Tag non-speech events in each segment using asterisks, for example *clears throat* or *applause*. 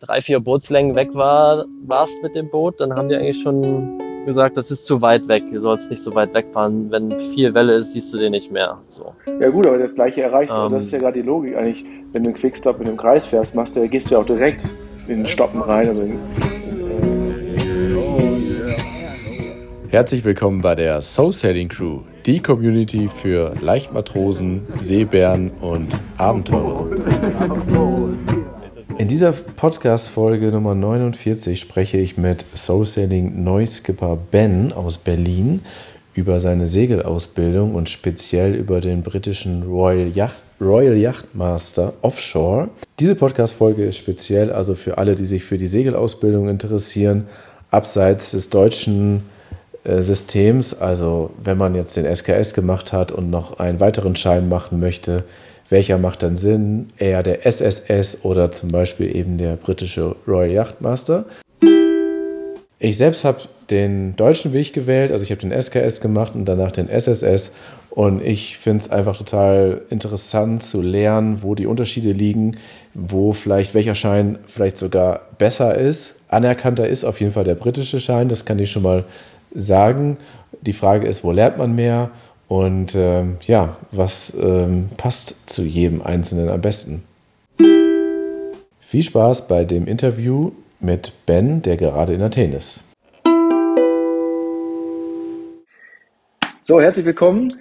drei, vier Bootslängen weg war, warst mit dem Boot, dann haben die eigentlich schon gesagt, das ist zu weit weg, du sollst nicht so weit wegfahren. Wenn viel Welle ist, siehst du den nicht mehr. So. Ja gut, aber das gleiche erreichst du, Ähm. das ist ja gerade die Logik eigentlich. Wenn du einen Quickstop in einem Kreis fährst, machst du, gehst du ja auch direkt in den Stoppen rein. Also in, Herzlich willkommen bei der Soul Sailing Crew, die Community für Leichtmatrosen, Seebären und Abenteurer. In dieser Podcast-Folge Nummer 49 spreche ich mit Soul Sailing Neuskipper Ben aus Berlin über seine Segelausbildung und speziell über den britischen Royal Yacht, Royal Yacht Master Offshore. Diese Podcast-Folge ist speziell also für alle, die sich für die Segelausbildung interessieren, abseits des deutschen äh, Systems. Also wenn man jetzt den SKS gemacht hat und noch einen weiteren Schein machen möchte, welcher macht dann Sinn? Eher der SSS oder zum Beispiel eben der britische Royal Yachtmaster. Ich selbst habe den deutschen Weg gewählt, also ich habe den SKS gemacht und danach den SSS und ich finde es einfach total interessant zu lernen, wo die Unterschiede liegen, wo vielleicht welcher Schein vielleicht sogar besser ist. Anerkannter ist auf jeden Fall der britische Schein, das kann ich schon mal sagen. Die Frage ist, wo lernt man mehr und ähm, ja, was ähm, passt zu jedem Einzelnen am besten. Viel Spaß bei dem Interview mit Ben, der gerade in Athen ist. so, herzlich willkommen,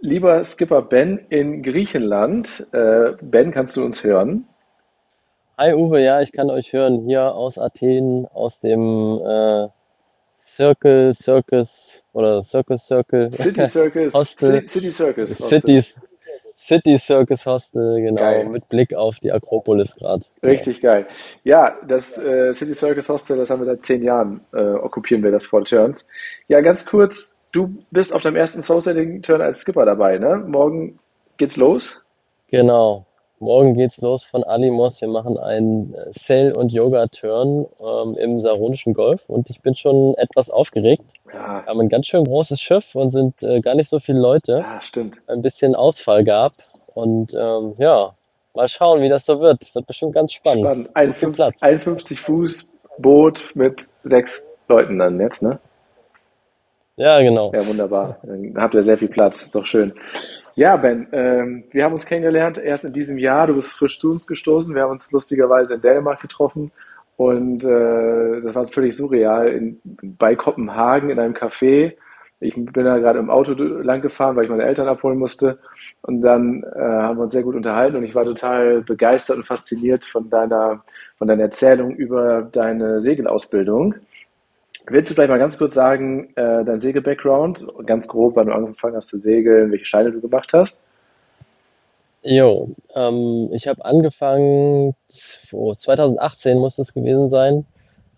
lieber Skipper Ben in Griechenland. Äh, ben, kannst du uns hören? Hi Uwe, ja, ich kann euch hören hier aus Athen, aus dem äh, Circle, Circus oder Circus Circle. City *laughs* Circus. Hostel. City, Circus. Hostel. City, City Circus Hostel, genau, Geil. mit Blick auf die Akropolis gerade. Richtig geil. Ja, das äh, City Circus Hostel, das haben wir seit zehn Jahren, äh, okkupieren wir das Fort Turns. Ja, ganz kurz, du bist auf deinem ersten Soul Turn als Skipper dabei, ne? Morgen geht's los. Genau. Morgen geht's los von Alimos. Wir machen einen Sail- und Yoga-Turn ähm, im Saronischen Golf und ich bin schon etwas aufgeregt. Ja, Wir haben ein ganz schön großes Schiff und sind äh, gar nicht so viele Leute. ja stimmt. Ein bisschen Ausfall gab und ähm, ja, mal schauen, wie das so wird. Wird bestimmt ganz spannend. Spannend. Gut viel 51, Platz. 51 Fuß Boot mit sechs Leuten dann jetzt, ne? Ja, genau. Ja, wunderbar. Dann habt ihr sehr viel Platz. Ist doch schön. Ja, Ben, ähm, wir haben uns kennengelernt erst in diesem Jahr. Du bist frisch zu uns gestoßen. Wir haben uns lustigerweise in Dänemark getroffen. Und äh, das war völlig surreal. In, bei Kopenhagen in einem Café. Ich bin da gerade im Auto lang gefahren, weil ich meine Eltern abholen musste. Und dann äh, haben wir uns sehr gut unterhalten und ich war total begeistert und fasziniert von deiner, von deiner Erzählung über deine Segelausbildung. Willst du vielleicht mal ganz kurz sagen, äh, dein Segel-Background, ganz grob, wann du angefangen hast zu segeln, welche Scheine du gemacht hast? Jo, ähm, ich habe angefangen, oh, 2018 muss das gewesen sein,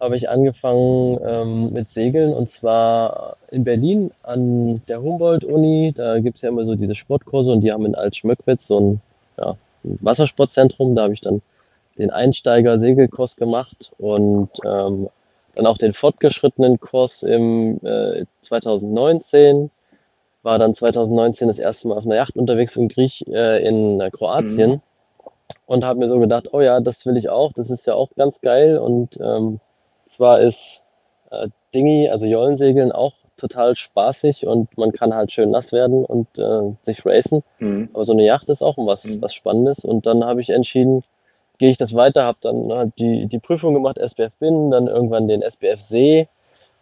habe ich angefangen ähm, mit Segeln und zwar in Berlin an der Humboldt-Uni. Da gibt's ja immer so diese Sportkurse und die haben in Alt-Schmöckwitz so ein, ja, ein Wassersportzentrum. Da habe ich dann den Einsteiger-Segelkurs gemacht und ähm, dann auch den fortgeschrittenen Kurs im äh, 2019 war dann 2019 das erste Mal auf einer Yacht unterwegs in Griech, äh, in äh, Kroatien. Und habe mir so gedacht, oh ja, das will ich auch, das ist ja auch ganz geil. Und ähm, zwar ist äh, Dinghy, also Jollensegeln auch total spaßig und man kann halt schön nass werden und äh, sich racen, Mhm. aber so eine Yacht ist auch was, Mhm. was Spannendes. Und dann habe ich entschieden, gehe ich das weiter, habe dann halt die, die Prüfung gemacht, SBF Binnen, dann irgendwann den SBF See,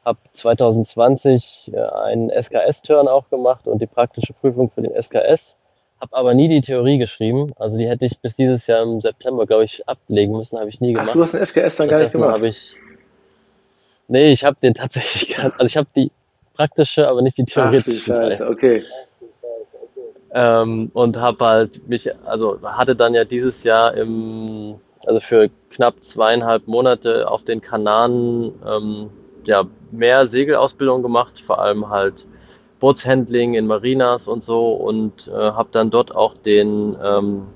habe 2020 äh, einen SKS-Turn auch gemacht und die praktische Prüfung für den SKS, habe aber nie die Theorie geschrieben, also die hätte ich bis dieses Jahr im September, glaube ich, ablegen müssen, habe ich nie Ach, gemacht. du hast den SKS dann gar nicht gemacht. habe ich, nee, ich habe den tatsächlich, *laughs* gar- also ich habe die praktische, aber nicht die Ach theoretische Teil. Scheiße, okay. Ähm, und habe halt mich, also hatte dann ja dieses Jahr im, also für knapp zweieinhalb Monate auf den Kanaren ähm, ja mehr Segelausbildung gemacht, vor allem halt Bootshandling in Marinas und so und äh, habe dann dort auch den ähm,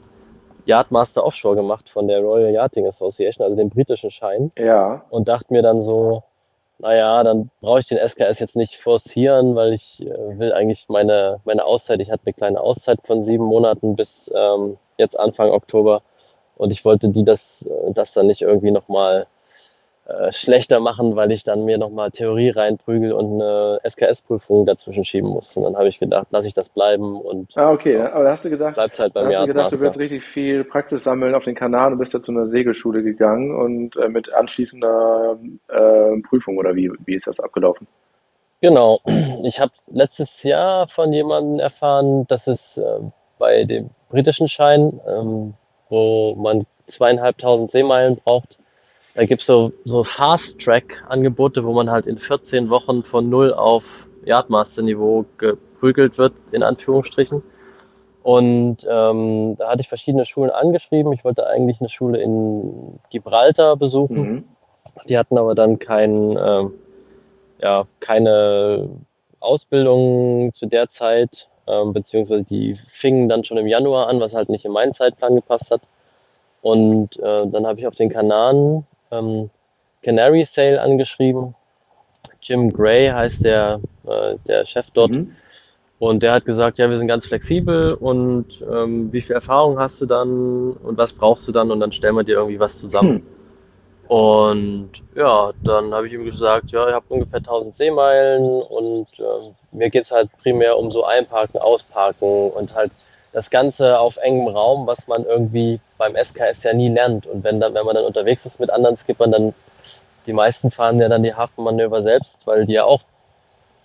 Yardmaster Offshore gemacht von der Royal Yachting Association, also den britischen Schein. Ja, und dachte mir dann so, naja, dann brauche ich den SKS jetzt nicht forcieren, weil ich äh, will eigentlich meine, meine Auszeit, ich hatte eine kleine Auszeit von sieben Monaten bis ähm, jetzt Anfang Oktober Und ich wollte die das, äh, das dann nicht irgendwie nochmal äh, schlechter machen, weil ich dann mir nochmal Theorie reinprügel und eine SKS-Prüfung dazwischen schieben muss. Und dann habe ich gedacht, lasse ich das bleiben und Ah, okay. Aber da hast du gedacht, bleibt's halt da beim hast du gedacht, du willst richtig viel Praxis sammeln auf den Kanaren und bist da zu einer Segelschule gegangen und äh, mit anschließender äh, Prüfung oder wie, wie ist das abgelaufen? Genau. *clears throat* Ich habe letztes Jahr von jemandem erfahren, dass es äh, bei dem britischen Schein, ähm, wo man zweieinhalbtausend Seemeilen braucht, da gibt's so, so Fast-Track-Angebote, wo man halt in 14 Wochen von null auf Yardmaster-Niveau geprügelt wird, in Anführungsstrichen. Und ähm, da hatte ich verschiedene Schulen angeschrieben. Ich wollte eigentlich eine Schule in Gibraltar besuchen. Mhm. Die hatten aber dann kein, ähm, ja, keine Ausbildung zu der Zeit, ähm, beziehungsweise die fingen dann schon im Januar an, was halt nicht in meinen Zeitplan gepasst hat. Und äh, dann habe ich auf den Kanaren ähm, Canary Sail angeschrieben. Jim Gray heißt der, äh, der Chef dort. Mhm. Und der hat gesagt, ja, wir sind ganz flexibel und ähm, wie viel Erfahrung hast du dann und was brauchst du dann und dann stellen wir dir irgendwie was zusammen. Hm. Und ja, dann habe ich ihm gesagt, ja, ich habe ungefähr 1000 Seemeilen und ähm, mir geht's halt primär um so Einparken, Ausparken und halt das Ganze auf engem Raum, was man irgendwie beim SKS ja nie lernt. Und wenn dann, wenn man dann unterwegs ist mit anderen Skippern, dann die meisten fahren ja dann die Hafenmanöver selbst, weil die ja auch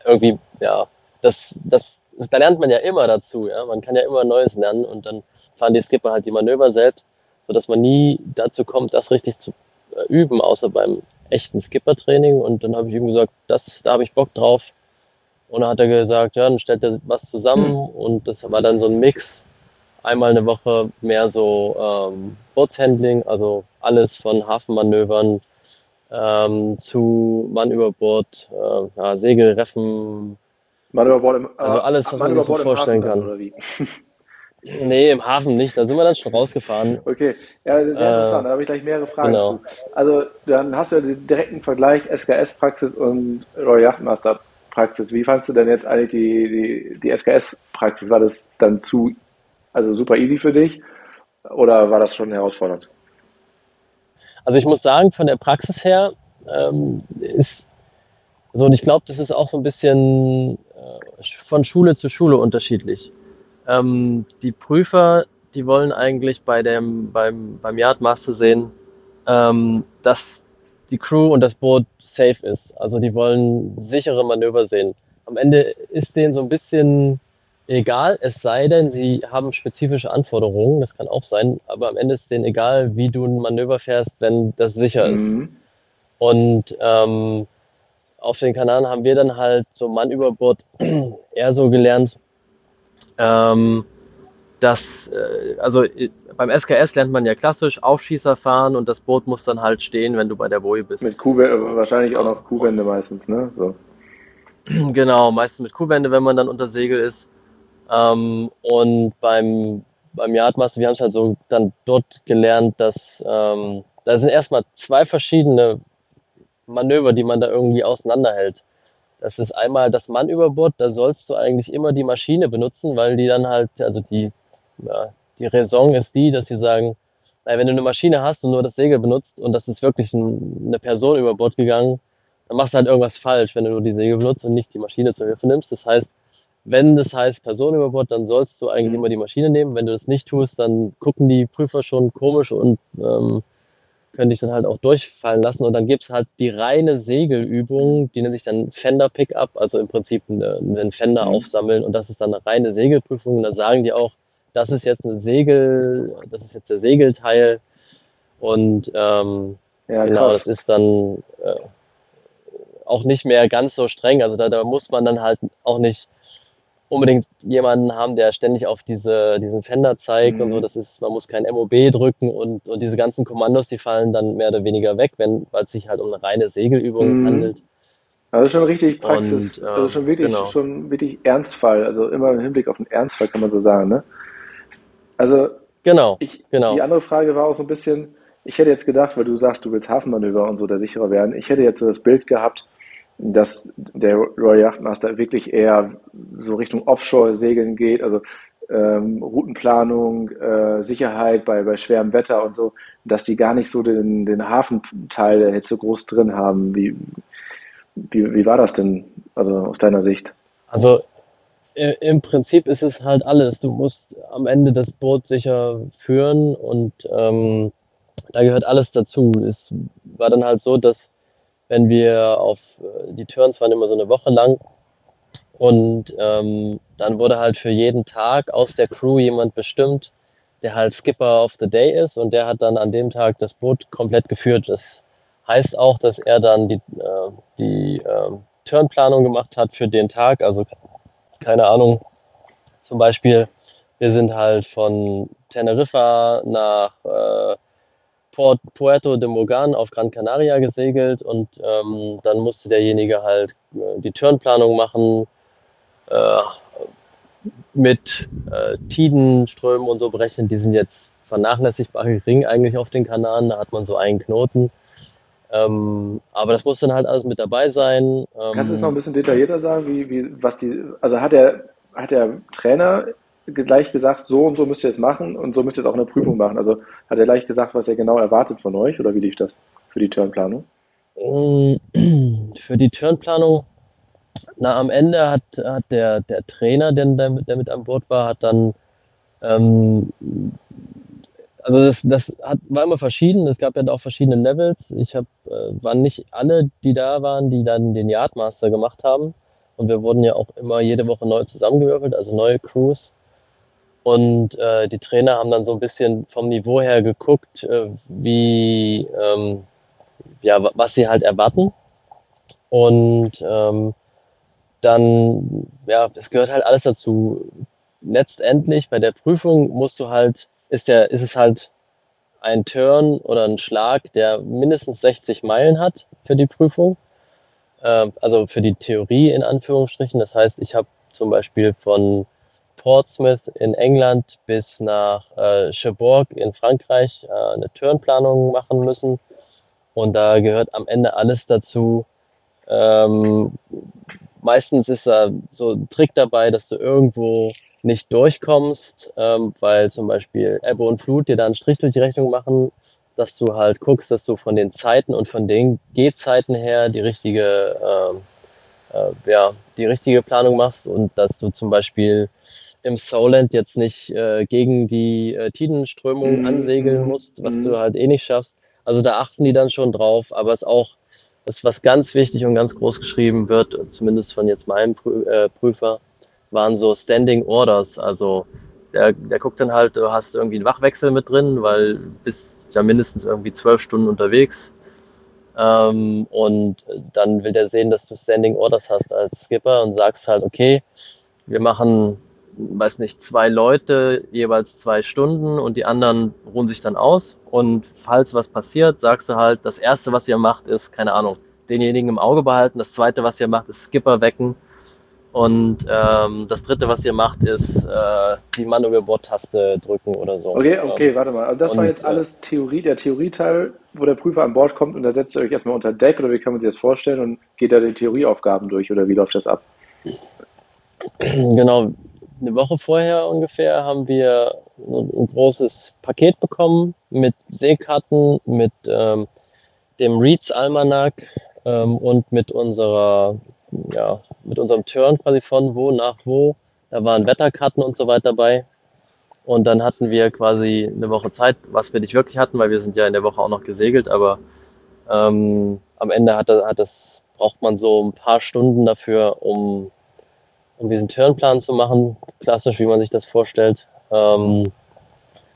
irgendwie, ja, das, das, da lernt man ja immer dazu, ja. Man kann ja immer Neues lernen und dann fahren die Skipper halt die Manöver selbst, sodass man nie dazu kommt, das richtig zu äh, üben, außer beim echten Skippertraining. Und dann habe ich ihm gesagt, das, da habe ich Bock drauf. Und dann hat er gesagt, ja, dann stellt er was zusammen Hm. und das war dann so ein Mix. Einmal eine Woche mehr so ähm, Bootshandling, also alles von Hafenmanövern ähm, zu Mann über Bord, äh, ja, Segel, Reffen, Mann über Bord im, Also alles, was man sich so vorstellen kann. oder wie? *laughs* nee, im Hafen nicht, da sind wir dann schon rausgefahren. Okay, ja, sehr Äh, interessant. Da habe ich gleich mehrere Fragen genau. zu. Also, dann hast du ja den direkten Vergleich SKS-Praxis und Royal Yachtmaster-Praxis. Wie fandst du denn jetzt eigentlich die, die, die SKS-Praxis? War das dann zu, also super easy für dich oder war das schon herausfordernd? Also ich muss sagen, von der Praxis her ähm, ist so, und ich glaube, das ist auch so ein bisschen äh, von Schule zu Schule unterschiedlich. Ähm, die Prüfer, die wollen eigentlich bei dem, beim, beim Yardmaster sehen, ähm, dass die Crew und das Boot safe ist. Also die wollen sichere Manöver sehen. Am Ende ist denen so ein bisschen egal, es sei denn, sie haben spezifische Anforderungen, das kann auch sein, aber am Ende ist denen egal, wie du ein Manöver fährst, wenn das sicher ist. Mhm. Und ähm, auf den Kanaren haben wir dann halt so Mann über Bord *clears throat* eher so gelernt, ähm, dass, äh, also äh, beim SKS lernt man ja klassisch Aufschießer fahren und das Boot muss dann halt stehen, wenn du bei der Boje bist. Mit Kuhwände, wahrscheinlich auch noch Kuhwände meistens, ne? So. *clears throat* Genau, meistens mit Kuhwände, wenn man dann unter Segel ist. Ähm, und beim, beim Yardmaster, wir haben es halt so dann dort gelernt, dass ähm, da sind erstmal zwei verschiedene Manöver, die man da irgendwie auseinanderhält. Das ist einmal das Mann über Bord, da sollst du eigentlich immer die Maschine benutzen, weil die dann halt, also die, ja, die Raison ist die, dass sie sagen, naja, wenn du eine Maschine hast und nur das Segel benutzt und das ist wirklich ein, eine Person über Bord gegangen, dann machst du halt irgendwas falsch, wenn du nur die Segel benutzt und nicht die Maschine zur Hilfe nimmst. Das heißt, wenn das heißt Person über Bord, dann sollst du eigentlich Mhm. immer die Maschine nehmen. Wenn du das nicht tust, dann gucken die Prüfer schon komisch und ähm, können dich dann halt auch durchfallen lassen. Und dann gibt's halt die reine Segelübung, die nennt sich dann Fender Pickup, also im Prinzip eine- einen Fender Mhm. aufsammeln. Und das ist dann eine reine Segelprüfung. Und da sagen die auch, das ist jetzt eine Segel, das ist jetzt der Segelteil. Und ähm, Ja, genau, das ist dann äh, auch nicht mehr ganz so streng. Also da, da muss man dann halt auch nicht unbedingt jemanden haben, der ständig auf diese, diesen Fender zeigt und so. Mhm. Das ist, man muss kein MOB drücken und, und diese ganzen Kommandos, die fallen dann mehr oder weniger weg, wenn, weil es sich halt um eine reine Segelübung Mhm. handelt. Also schon richtig Praxis, Und, also ähm, schon wirklich, genau. schon wirklich Ernstfall, also immer im Hinblick auf den Ernstfall kann man so sagen, ne? Also Genau, ich, genau. die andere Frage war auch so ein bisschen, ich hätte jetzt gedacht, weil du sagst, du willst Hafenmanöver und so da sicherer werden, ich hätte jetzt so das Bild gehabt, dass der Royal Yachtmaster wirklich eher so Richtung Offshore segeln geht, also ähm, Routenplanung, äh, Sicherheit bei, bei schwerem Wetter und so, dass die gar nicht so den, den Hafenteil jetzt so groß drin haben. Wie, wie, wie war das denn, also aus deiner Sicht? Also im Prinzip ist es halt alles. Du musst am Ende das Boot sicher führen und ähm, da gehört alles dazu. Es war dann halt so, dass wenn wir auf äh, die Turns waren immer so eine Woche lang und ähm, dann wurde halt für jeden Tag aus der Crew jemand bestimmt, der halt Skipper of the Day ist und der hat dann an dem Tag das Boot komplett geführt. Das heißt auch, dass er dann die, äh, die äh, Turnplanung gemacht hat für den Tag. Also keine Ahnung, zum Beispiel, wir sind halt von Teneriffa nach äh, Port, Puerto de Morgan auf Gran Canaria gesegelt und ähm, dann musste derjenige halt äh, die Turnplanung machen, äh, mit äh, Tidenströmen und so berechnen. Die sind jetzt vernachlässigbar gering eigentlich auf den Kanaren, da hat man so einen Knoten. Ähm, aber das muss dann halt alles mit dabei sein. Ähm, Kannst du es noch ein bisschen detaillierter sagen, wie, wie, was die, also hat der, hat der Trainer gleich gesagt, so und so müsst ihr es machen und so müsst ihr es auch in der Prüfung machen? Also hat er gleich gesagt, was er genau erwartet von euch oder wie lief das für die Turnplanung? Mm, *clears throat* für die Turnplanung, na am Ende hat, hat der, der Trainer, der, der mit an Bord war, hat dann ähm, also das, das hat, war immer verschieden. Es gab ja auch verschiedene Levels. Ich habe, äh, waren nicht alle, die da waren, die dann den Yardmaster gemacht haben. Und wir wurden ja auch immer jede Woche neu zusammengewürfelt, also neue Crews. Und äh, die Trainer haben dann so ein bisschen vom Niveau her geguckt, äh, wie, ähm, ja, was sie halt erwarten. Und ähm, dann, ja, es gehört halt alles dazu. Letztendlich bei der Prüfung musst du halt ist, der, ist es halt ein Turn oder ein Schlag, der mindestens 60 Meilen hat für die Prüfung. Äh, also für die Theorie in Anführungsstrichen. Das heißt, ich habe zum Beispiel von Portsmouth in England bis nach äh, Cherbourg in Frankreich äh, eine Turnplanung machen müssen. Und da gehört am Ende alles dazu. Ähm, meistens ist da so ein Trick dabei, dass du irgendwo nicht durchkommst, ähm, weil zum Beispiel Ebbe und Flut dir da einen Strich durch die Rechnung machen, dass du halt guckst, dass du von den Zeiten und von den Gehzeiten her die richtige, ähm, äh, ja, die richtige Planung machst und dass du zum Beispiel im Soland jetzt nicht äh, gegen die äh, Tidenströmung mhm. ansegeln mhm, musst, was mhm. du halt eh nicht schaffst. Also da achten die dann schon drauf, aber es ist auch das, was ganz wichtig und ganz groß geschrieben wird, zumindest von jetzt meinem äh, Prüfer, waren so Standing Orders. Also der, der guckt dann halt, du hast irgendwie einen Wachwechsel mit drin, weil du bist ja mindestens irgendwie zwölf Stunden unterwegs. Ähm, und dann will der sehen, dass du Standing Orders hast als Skipper und sagst halt, okay, wir machen, weiß nicht, zwei Leute, jeweils zwei Stunden und die anderen ruhen sich dann aus. Und falls was passiert, sagst du halt, das erste, was ihr macht, ist, keine Ahnung, denjenigen im Auge behalten. Das zweite, was ihr macht, ist Skipper wecken und ähm, das dritte, was ihr macht, ist äh, die Manöverbord-Taste drücken oder so. Okay, okay, warte mal. Also das und, war jetzt alles Theorie, der Theorieteil, wo der Prüfer an Bord kommt und da setzt ihr euch erstmal unter Deck oder wie kann man sich das vorstellen und geht da die Theorieaufgaben durch oder wie läuft das ab? Genau, eine Woche vorher ungefähr haben wir ein großes Paket bekommen mit Seekarten, mit ähm, dem Reeds Almanac ähm, und mit unserer ja, mit unserem Turn quasi von wo nach wo. Da waren Wetterkarten und so weiter dabei. Und dann hatten wir quasi eine Woche Zeit, was wir nicht wirklich hatten, weil wir sind ja in der Woche auch noch gesegelt, aber ähm, am Ende hat, hat das, braucht man so ein paar Stunden dafür, um, um diesen Turnplan zu machen, klassisch, wie man sich das vorstellt. Ähm,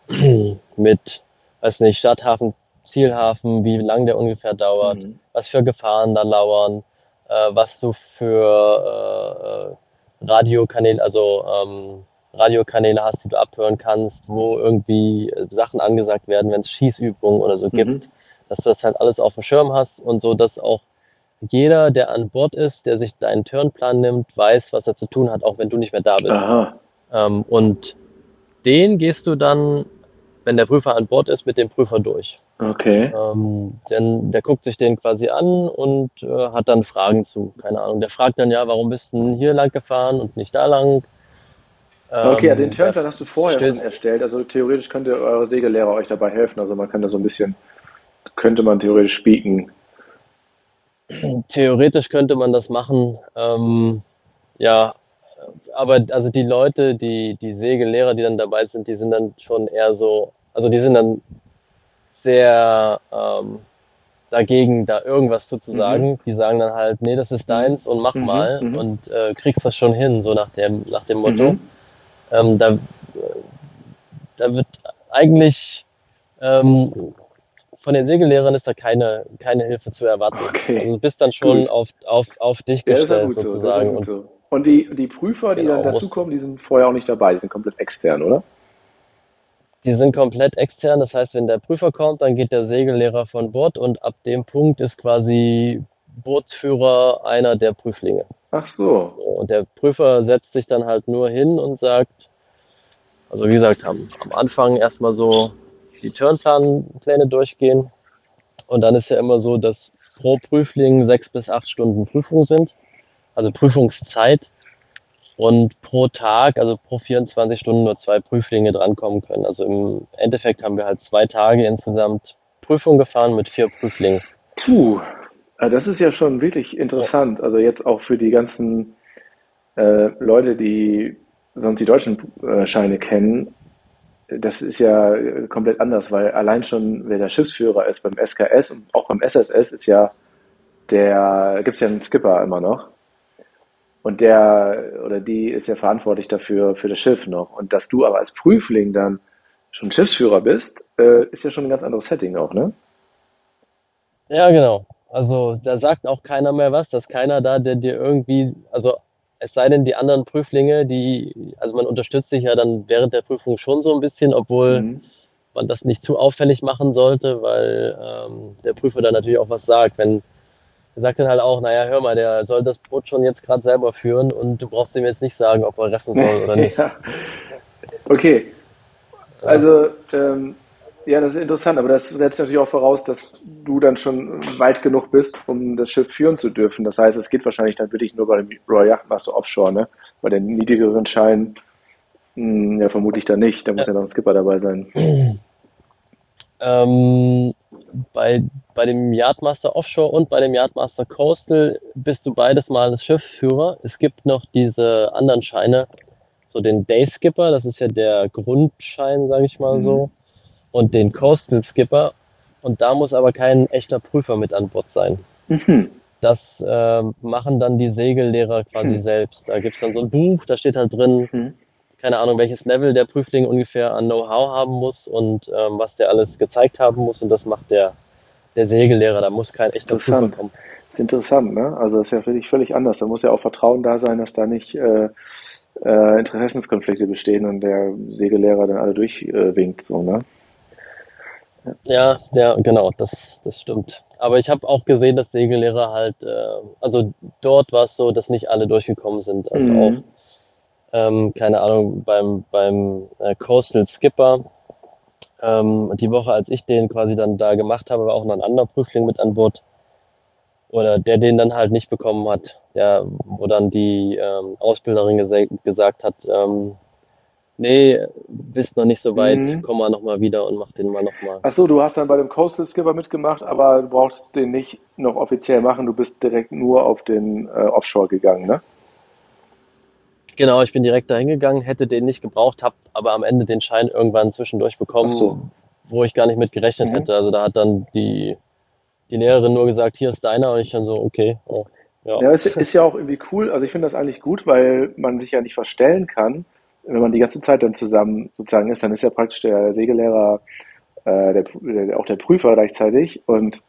*clears throat* mit, weiß nicht, Stadthafen, Zielhafen, wie lang der ungefähr dauert, mhm. was für Gefahren da lauern, was du für äh, Radiokanäle, also ähm, Radiokanäle hast, die du abhören kannst, wo irgendwie Sachen angesagt werden, wenn es Schießübungen oder so mhm. gibt, dass du das halt alles auf dem Schirm hast und so, dass auch jeder, der an Bord ist, der sich deinen Turnplan nimmt, weiß, was er zu tun hat, auch wenn du nicht mehr da bist. Ähm, und den gehst du dann, wenn der Prüfer an Bord ist, mit dem Prüfer durch. Okay. Ähm, denn der guckt sich den quasi an und äh, hat dann Fragen zu. Keine Ahnung. Der fragt dann ja, warum bist du hier lang gefahren und nicht da lang? Okay, ja, den Ähm, Turnplan hast du vorher schon erstellt. Also theoretisch könnte eure Segellehrer euch dabei helfen. Also man kann da so ein bisschen, könnte man theoretisch spieken. theoretisch könnte man das machen. Ähm, ja, aber also die Leute, die, die Segellehrer, die dann dabei sind, die sind dann schon eher so, also die sind dann sehr ähm, dagegen, da irgendwas zu, zu Mhm. Die sagen dann halt, nee, das ist Mhm. deins und mach Mhm. mal Mhm. und äh, kriegst das schon hin, so nach dem, nach dem Motto. Mhm. Ähm, da, da wird eigentlich ähm, von den Segellehrern ist da keine, keine Hilfe zu erwarten. Also Okay, du bist dann schon gut. auf, auf, auf dich Ja, gestellt so. Sozusagen und so. Und die, die Prüfer, die dann genau, musst, dazukommen, die sind vorher auch nicht dabei. Die sind komplett extern, oder? Die sind komplett extern. Das heißt, wenn der Prüfer kommt, dann geht der Segellehrer von Bord und ab dem Punkt ist quasi Bootsführer einer der Prüflinge. Ach so. Und der Prüfer setzt sich dann halt nur hin und sagt, also wie gesagt, am, am Anfang erstmal so die Turnplanpläne durchgehen. Und dann ist ja immer so, dass pro Prüfling sechs bis acht Stunden Prüfung sind, also Prüfungszeit. Und pro Tag, also pro 24 Stunden nur zwei Prüflinge drankommen können. Also im Endeffekt haben wir halt zwei Tage insgesamt Prüfung gefahren mit vier Prüflingen. Puh. Ah, Das ist ja schon wirklich Ja, interessant. Also jetzt auch für die ganzen äh, Leute, die sonst die deutschen äh, Scheine kennen. Das ist ja äh, komplett anders, weil allein schon, wer der Schiffsführer ist beim SKS und auch beim SSS ist ja der, gibt es ja einen Skipper immer noch. Und der oder die ist ja verantwortlich dafür, für das Schiff noch. Und dass du aber als Prüfling dann schon Schiffsführer bist, äh, ist ja schon ein ganz anderes Setting auch, ne? ja, genau. Also da sagt auch keiner mehr was, dass keiner da, der dir irgendwie, also es sei denn, die anderen Prüflinge, die, also man unterstützt sich ja dann während der Prüfung schon so ein bisschen, obwohl Mhm. man das nicht zu auffällig machen sollte, weil ähm, der Prüfer dann natürlich auch was sagt. Wenn sagt dann halt auch, naja, hör mal, der soll das Boot schon jetzt gerade selber führen und du brauchst ihm jetzt nicht sagen, ob er reffen soll oder nicht. *laughs* Ja. Okay, also ähm, ja, das ist interessant, aber das setzt natürlich auch voraus, dass du dann schon weit genug bist, um das Schiff führen zu dürfen. Das heißt, es geht wahrscheinlich dann wirklich nur bei dem Royal Yachtmaster Offshore, ne? Bei den niedrigeren Scheinen, hm, ja, vermutlich dann nicht. Da muss ja. ja noch ein Skipper dabei sein. *clears throat* Ähm, bei, bei dem Yardmaster Offshore und bei dem Yardmaster Coastal bist du beides mal das Schiffsführer. Es gibt noch diese anderen Scheine, so den Day Skipper, das ist ja der Grundschein, sage ich mal Mhm. so, und den Coastal Skipper. Und da muss aber kein echter Prüfer mit an Bord sein. Mhm. Das ähm, machen dann die Segellehrer quasi Hm. selbst. Da gibt's dann so ein Buch, da steht halt drin, Mhm. Keine Ahnung, welches Level der Prüfling ungefähr an Know-how haben muss und ähm, was der alles gezeigt haben muss. Und das macht der, der Segellehrer. Da muss kein echter Prüfer Interessant. kommen. ist interessant, ne? Also das ist ja völlig, völlig anders. Da muss ja auch Vertrauen da sein, dass da nicht äh, äh, Interessenskonflikte bestehen und der Segellehrer dann alle durchwinkt, so, ne? Ja, ja, genau, das, das stimmt. Aber ich habe auch gesehen, dass Segellehrer halt, äh, also dort war es so, dass nicht alle durchgekommen sind. Also auch, Mhm. Ähm, keine Ahnung, beim, beim äh, Coastal Skipper, ähm, die Woche, als ich den quasi dann da gemacht habe, war auch noch ein anderer Prüfling mit an Bord. Oder der den dann halt nicht bekommen hat. Der, wo dann die ähm, Ausbilderin gesa gesagt hat, ähm, nee, bist noch nicht so weit, Mhm. komm mal nochmal wieder und mach den mal nochmal. Ach so, du hast dann bei dem Coastal Skipper mitgemacht, aber du brauchst den nicht noch offiziell machen. Du bist direkt nur auf den äh, Offshore gegangen, ne? Genau, ich bin direkt dahin gegangen, hätte den nicht gebraucht, hab aber am Ende den Schein irgendwann zwischendurch Ach so. bekommen, wo ich gar nicht mit gerechnet Mhm. hätte. Also da hat dann die, die Lehrerin nur gesagt, hier ist deiner und ich dann so, okay, oh, ja. Ja, ist, ist ja auch irgendwie cool. Also ich finde das eigentlich gut, weil man sich ja nicht verstellen kann. Wenn man die ganze Zeit dann zusammen sozusagen ist, dann ist ja praktisch der Segellehrer äh, der, der, auch der Prüfer gleichzeitig und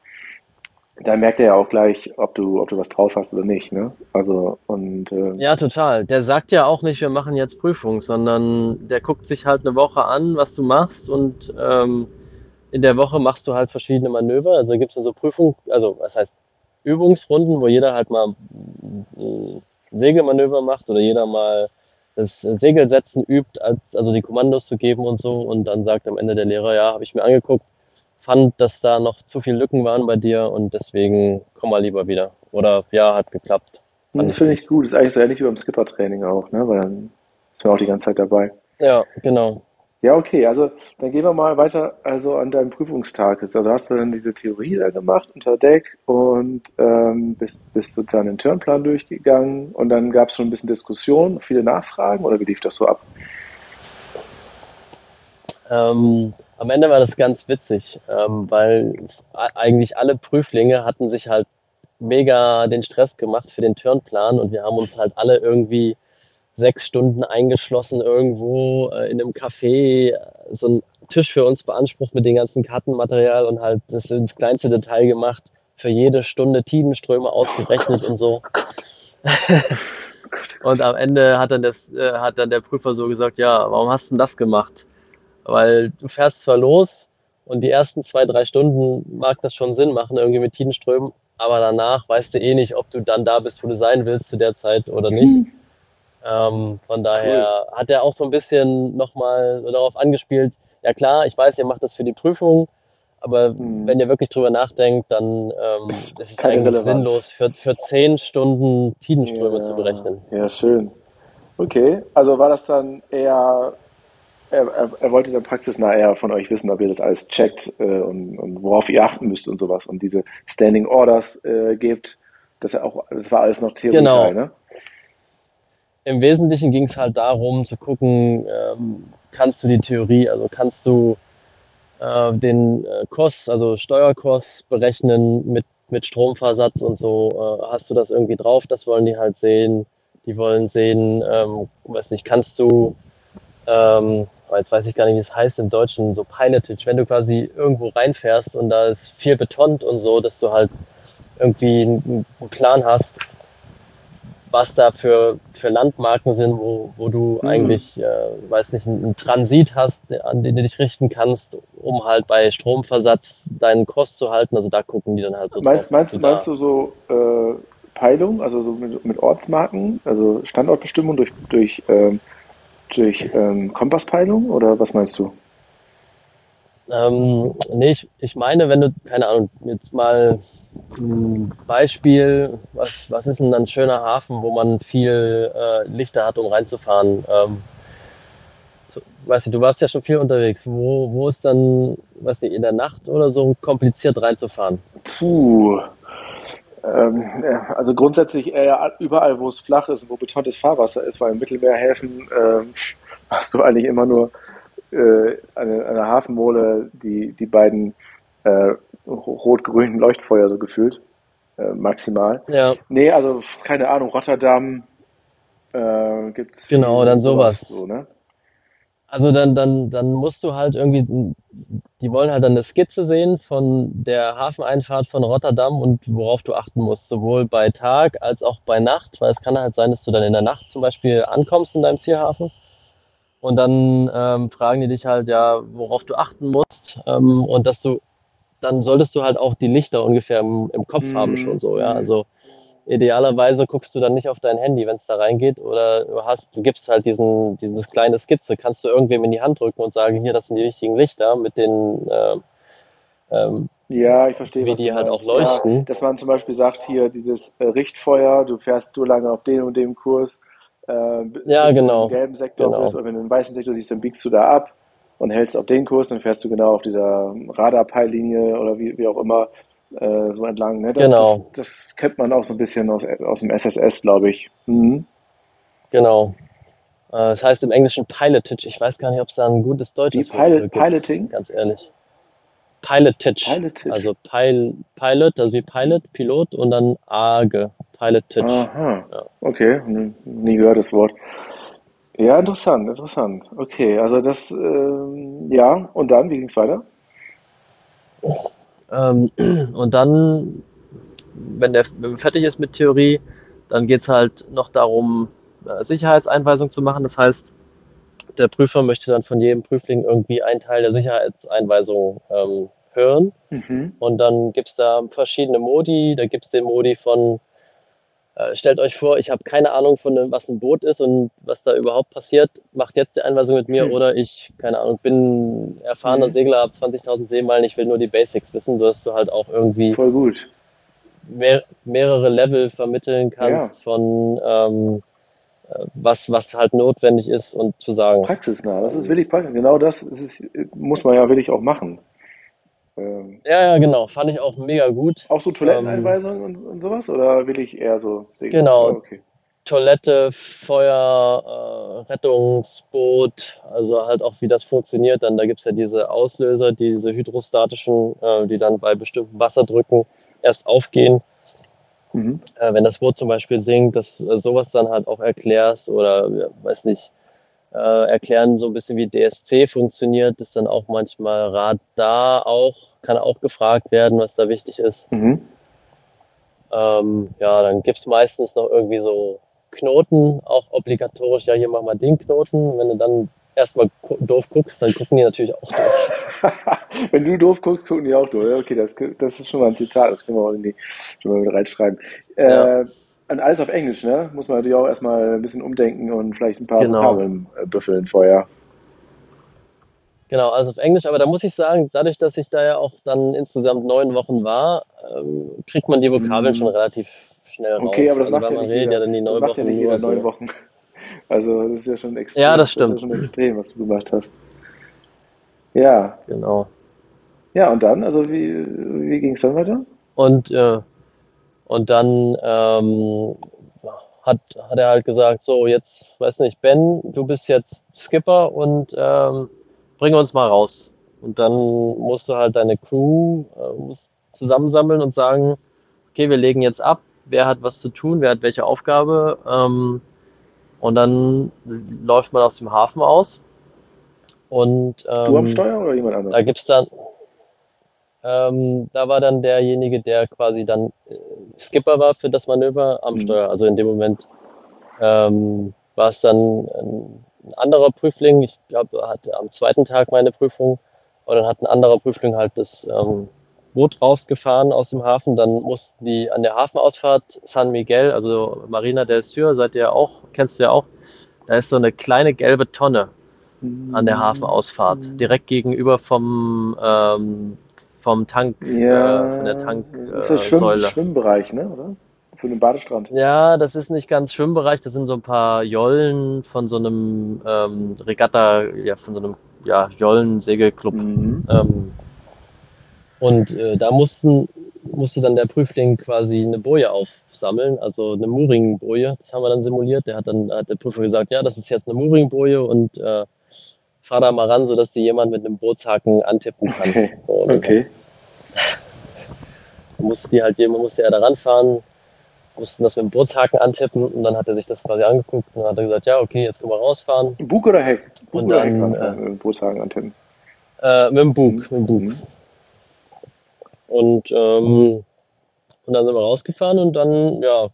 dann merkt er ja auch gleich, ob du, ob du was drauf hast oder nicht, ne? Also und äh, Ja, total. Der sagt ja auch nicht, wir machen jetzt Prüfung, sondern der guckt sich halt eine Woche an, was du machst und ähm, in der Woche machst du halt verschiedene Manöver. Also gibt es dann so Prüfung, also was heißt Übungsrunden, wo jeder halt mal ein Segelmanöver macht oder jeder mal das Segelsetzen übt, als, also die Kommandos zu geben und so. Und dann sagt am Ende der Lehrer, ja, habe ich mir angeguckt, fand, dass da noch zu viele Lücken waren bei dir und deswegen komm mal lieber wieder. Oder ja, hat geklappt. Fand das finde ich gut. Das ist eigentlich so ähnlich wie beim Skippertraining auch, ne? Weil dann Ist man auch die ganze Zeit dabei. Ja, genau. Ja, okay, also dann gehen wir mal weiter also an deinem Prüfungstag. Also hast du dann diese Theorie da gemacht unter Deck und ähm, bist, bist du dann den Turnplan durchgegangen und dann gab es schon ein bisschen Diskussion, viele Nachfragen oder wie lief das so ab? Ähm, am Ende war das ganz witzig, ähm, weil eigentlich alle Prüflinge hatten sich halt mega den Stress gemacht für den Turnplan und wir haben uns halt alle irgendwie sechs Stunden eingeschlossen irgendwo äh, in einem Café, so einen Tisch für uns beansprucht mit dem ganzen Kartenmaterial und halt das ins kleinste Detail gemacht, für jede Stunde Tidenströme ausgerechnet und so. *laughs* und am Ende hat dann, das, äh, hat dann der Prüfer so gesagt, ja, warum hast du denn das gemacht? Weil du fährst zwar los und die ersten zwei, drei Stunden mag das schon Sinn machen, irgendwie mit Tidenströmen, aber danach weißt du eh nicht, ob du dann da bist, wo du sein willst zu der Zeit oder nicht. Mhm. Ähm, von daher cool. hat er auch so ein bisschen nochmal darauf angespielt, ja klar, ich weiß, ihr macht das für die Prüfung, aber mhm. wenn ihr wirklich drüber nachdenkt, dann ähm, ist es eigentlich relevant. sinnlos, für, für zehn Stunden Tidenströme ja, zu berechnen. Ja, schön. Okay, also war das dann eher, er, er, er wollte dann praxisnah eher von euch wissen, ob ihr das alles checkt äh, und, und, worauf ihr achten müsst und sowas und diese Standing Orders äh, gebt. Das, auch, das war alles noch Theorie, genau. ne? im Wesentlichen ging es halt darum zu gucken, ähm, kannst du die Theorie, also kannst du äh, den äh, Kost, also Steuerkost berechnen mit, mit Stromversatz und so, äh, hast du das irgendwie drauf, das wollen die halt sehen. Die wollen sehen, ähm, weiß nicht, kannst du, ähm, jetzt weiß ich gar nicht, wie es heißt im Deutschen, so Pilotage, wenn du quasi irgendwo reinfährst und da ist viel betont und so, dass du halt irgendwie einen Plan hast, was da für, für Landmarken sind, wo, wo du mhm. eigentlich, äh, weiß nicht, einen Transit hast, an den du dich richten kannst, um halt bei Stromversatz deinen Kost zu halten. Also da gucken die dann halt so meinst, drauf. Meinst, du, meinst du so äh, Peilung, also so mit, mit Ortsmarken, also Standortbestimmung durch, durch, ähm, durch ähm, Kompasspeilung oder was meinst du? Ähm, nee, ich, ich meine, wenn du, keine Ahnung, jetzt mal ein Beispiel, was, was ist denn ein schöner Hafen, wo man viel äh, Lichter hat, um reinzufahren? Ähm, so, weißt du, du warst ja schon viel unterwegs. Wo, wo ist dann, weiß nicht, in der Nacht oder so kompliziert reinzufahren? Puh. Ähm, also grundsätzlich eher überall, wo es flach ist, wo betontes Fahrwasser ist, weil im Mittelmeerhäfen ähm, *laughs* hast du eigentlich immer nur äh, eine, eine Hafenmole, die die beiden äh, rot-grünen Leuchtfeuer so gefühlt. Äh, maximal. Ja. Nee, also keine Ahnung, Rotterdam äh, gibt's. Genau, dann sowas. So, ne? Also dann, dann, dann musst du halt irgendwie, die wollen halt dann eine Skizze sehen von der Hafeneinfahrt von Rotterdam und worauf du achten musst, sowohl bei Tag als auch bei Nacht, weil es kann halt sein, dass du dann in der Nacht zum Beispiel ankommst in deinem Zielhafen und dann ähm, fragen die dich halt ja, worauf du achten musst ähm, und dass du dann solltest du halt auch die Lichter ungefähr im, im Kopf mhm. haben schon so, ja. Also idealerweise guckst du dann nicht auf dein Handy, wenn es da reingeht, oder du hast, du gibst halt diesen, dieses kleine Skizze, kannst du irgendwem in die Hand drücken und sagen, hier, das sind die richtigen Lichter mit den äh, ähm, ja, ich verstehe. Wie die halt auch leuchten. Ja, dass man zum Beispiel sagt, hier dieses äh, Richtfeuer, du fährst so lange auf den und dem Kurs, äh, ja, genau. im gelben Sektor genau. bist, oder wenn du im weißen Sektor siehst, dann biegst du da ab und hältst auf den Kurs, dann fährst du genau auf dieser Radarpeillinie oder wie, wie auch immer äh, so entlang. Ne? Das, genau. Das, das, kennt man auch so ein bisschen aus, aus dem SSS, glaube ich. Mhm. Genau. Äh, das heißt im Englischen Pilotage. Ich weiß gar nicht, ob es da ein gutes deutsches Wort Pilot, gibt. Piloting? Ganz ehrlich. Pilotage. Pilotage. Also Pil Pilot, also wie Pilot, Pilot und dann Arge. Pilotage. Aha. Ja. Okay, nie gehört das Wort. Ja, interessant, interessant. Okay, also das, ähm, ja, und dann, wie ging es weiter? Ähm, *clears throat* und dann, wenn der wenn fertig ist mit Theorie, dann geht es halt noch darum, äh, Sicherheitseinweisung zu machen. Das heißt, der Prüfer möchte dann von jedem Prüfling irgendwie einen Teil der Sicherheitseinweisung ähm, hören. Mhm. Und dann gibt es da verschiedene Modi. Da gibt es den Modi von äh, stellt euch vor, ich habe keine Ahnung von was ein Boot ist und was da überhaupt passiert. Macht jetzt die Einweisung mit mir hm. oder ich, keine Ahnung, bin erfahrener hm. Segler, habe 20.000 Seemeilen, ich will nur die Basics wissen, sodass du halt auch irgendwie Voll gut. Mehr, mehrere Level vermitteln kannst ja. von ähm, was, was halt notwendig ist und zu sagen. Praxisnah, das ist wirklich praktisch. Genau das ist, muss man ja wirklich auch machen. Ähm, ja, ja, genau. Fand ich auch mega gut. Auch so Toiletteneinweisungen ähm, und, und sowas? Oder wirklich eher so Segeln? Genau. Ah, okay. Toilette, Feuer, äh, Rettungsboot, also halt auch wie das funktioniert. Dann da gibt's ja diese Auslöser, diese hydrostatischen, äh, die dann bei bestimmten Wasserdrücken erst aufgehen. Mhm. Äh, wenn das Boot zum Beispiel sinkt, dass äh, sowas dann halt auch erklärst oder weiß nicht, äh, erklären so ein bisschen wie DSC funktioniert, ist dann auch manchmal Radar auch, kann auch gefragt werden, was da wichtig ist. Mhm. Ähm, ja, dann gibt's meistens noch irgendwie so Knoten, auch obligatorisch, ja, hier mach mal den Knoten. Wenn du dann erstmal doof guckst, dann gucken die natürlich auch doof. *laughs* Wenn du doof guckst, gucken die auch doof. Okay, das, das ist schon mal ein Zitat, das können wir auch in die, schon mal wieder reinschreiben. Ja. Äh, alles auf Englisch, ne? Muss man natürlich auch erstmal ein bisschen umdenken und vielleicht ein paar genau. Vokabeln äh, büffeln vorher. Genau, also auf Englisch, aber da muss ich sagen, dadurch, dass ich da ja auch dann insgesamt neun Wochen war, ähm, kriegt man die Vokabeln mm. schon relativ schnell raus. Okay, aber das also, macht ja nicht jeder. Ja dann die neun das macht ja nicht jeder neun Wochen. *laughs* Also das ist ja schon extrem. Ja, das stimmt. Das ist ja schon extrem, was du gemacht hast. Ja. Genau. Ja, und dann, also wie, wie ging es dann weiter? Und äh, und dann ähm, hat, hat er halt gesagt, so jetzt, weiß nicht, Ben, du bist jetzt Skipper und ähm, bring uns mal raus. Und dann musst du halt deine Crew äh, zusammensammeln und sagen, okay, wir legen jetzt ab, wer hat was zu tun, wer hat welche Aufgabe. Ähm, und dann läuft man aus dem Hafen aus. Und, ähm, du am Steuer oder jemand anderes? Da gibt's dann, ähm, da war dann derjenige, der quasi dann äh, Skipper war für das Manöver am mhm. Steuer. Also in dem Moment ähm, war es dann ein, ein anderer Prüfling. Ich glaube, hatte am zweiten Tag meine Prüfung. Und dann hat ein anderer Prüfling halt das ähm, Boot rausgefahren aus dem Hafen. Dann mussten die an der Hafenausfahrt San Miguel, also Marina del Sur, seid ihr auch, kennst du ja auch, da ist so eine kleine gelbe Tonne an der mhm. Hafenausfahrt, direkt gegenüber vom ähm, vom Tank, ja, äh, von der Tanksäule. das ist Schwimm Säule. Schwimmbereich, ne? Oder? Für den Badestrand. Ja, das ist nicht ganz Schwimmbereich, das sind so ein paar Jollen von so einem ähm, Regatta, ja, von so einem ja, Jollen-Segelclub. Mhm. Ähm, und äh, da mussten, musste dann der Prüfling quasi eine Boje aufsammeln, also eine Mooring-Boje. Das haben wir dann simuliert. Der hat dann hat der Prüfer gesagt, ja, das ist jetzt eine Mooring-Boje und äh, fahr da mal ran, sodass dir jemand mit einem Bootshaken antippen kann. Okay. So, okay. So. musste die halt jemand musste er da ranfahren, mussten das mit dem Bootshaken antippen und dann hat er sich das quasi angeguckt und dann hat er gesagt, ja, okay, jetzt können wir rausfahren. Bug oder Heck? Bug und oder dann, Heck äh, mit dem Bootshaken antippen? Äh, mit dem Bug, mit dem Bug. Mhm. Und, ähm, und dann sind wir rausgefahren und dann, ja,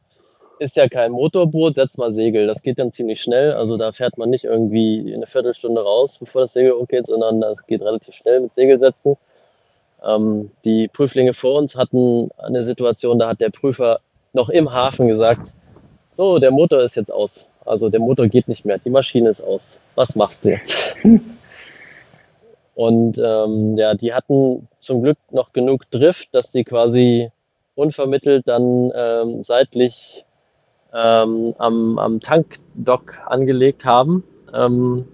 ist ja kein Motorboot, setz mal Segel. Das geht dann ziemlich schnell. Also da fährt man nicht irgendwie eine Viertelstunde raus, bevor das Segel hochgeht, sondern das geht relativ schnell mit Segel setzen. Ähm, die Prüflinge vor uns hatten eine Situation, da hat der Prüfer noch im Hafen gesagt, so, der Motor ist jetzt aus. Also der Motor geht nicht mehr, die Maschine ist aus. Was machst du jetzt? *laughs* Und ähm, ja, die hatten zum Glück noch genug Drift, dass die quasi unvermittelt dann ähm, seitlich ähm, am, am Tankdock angelegt haben. Ähm,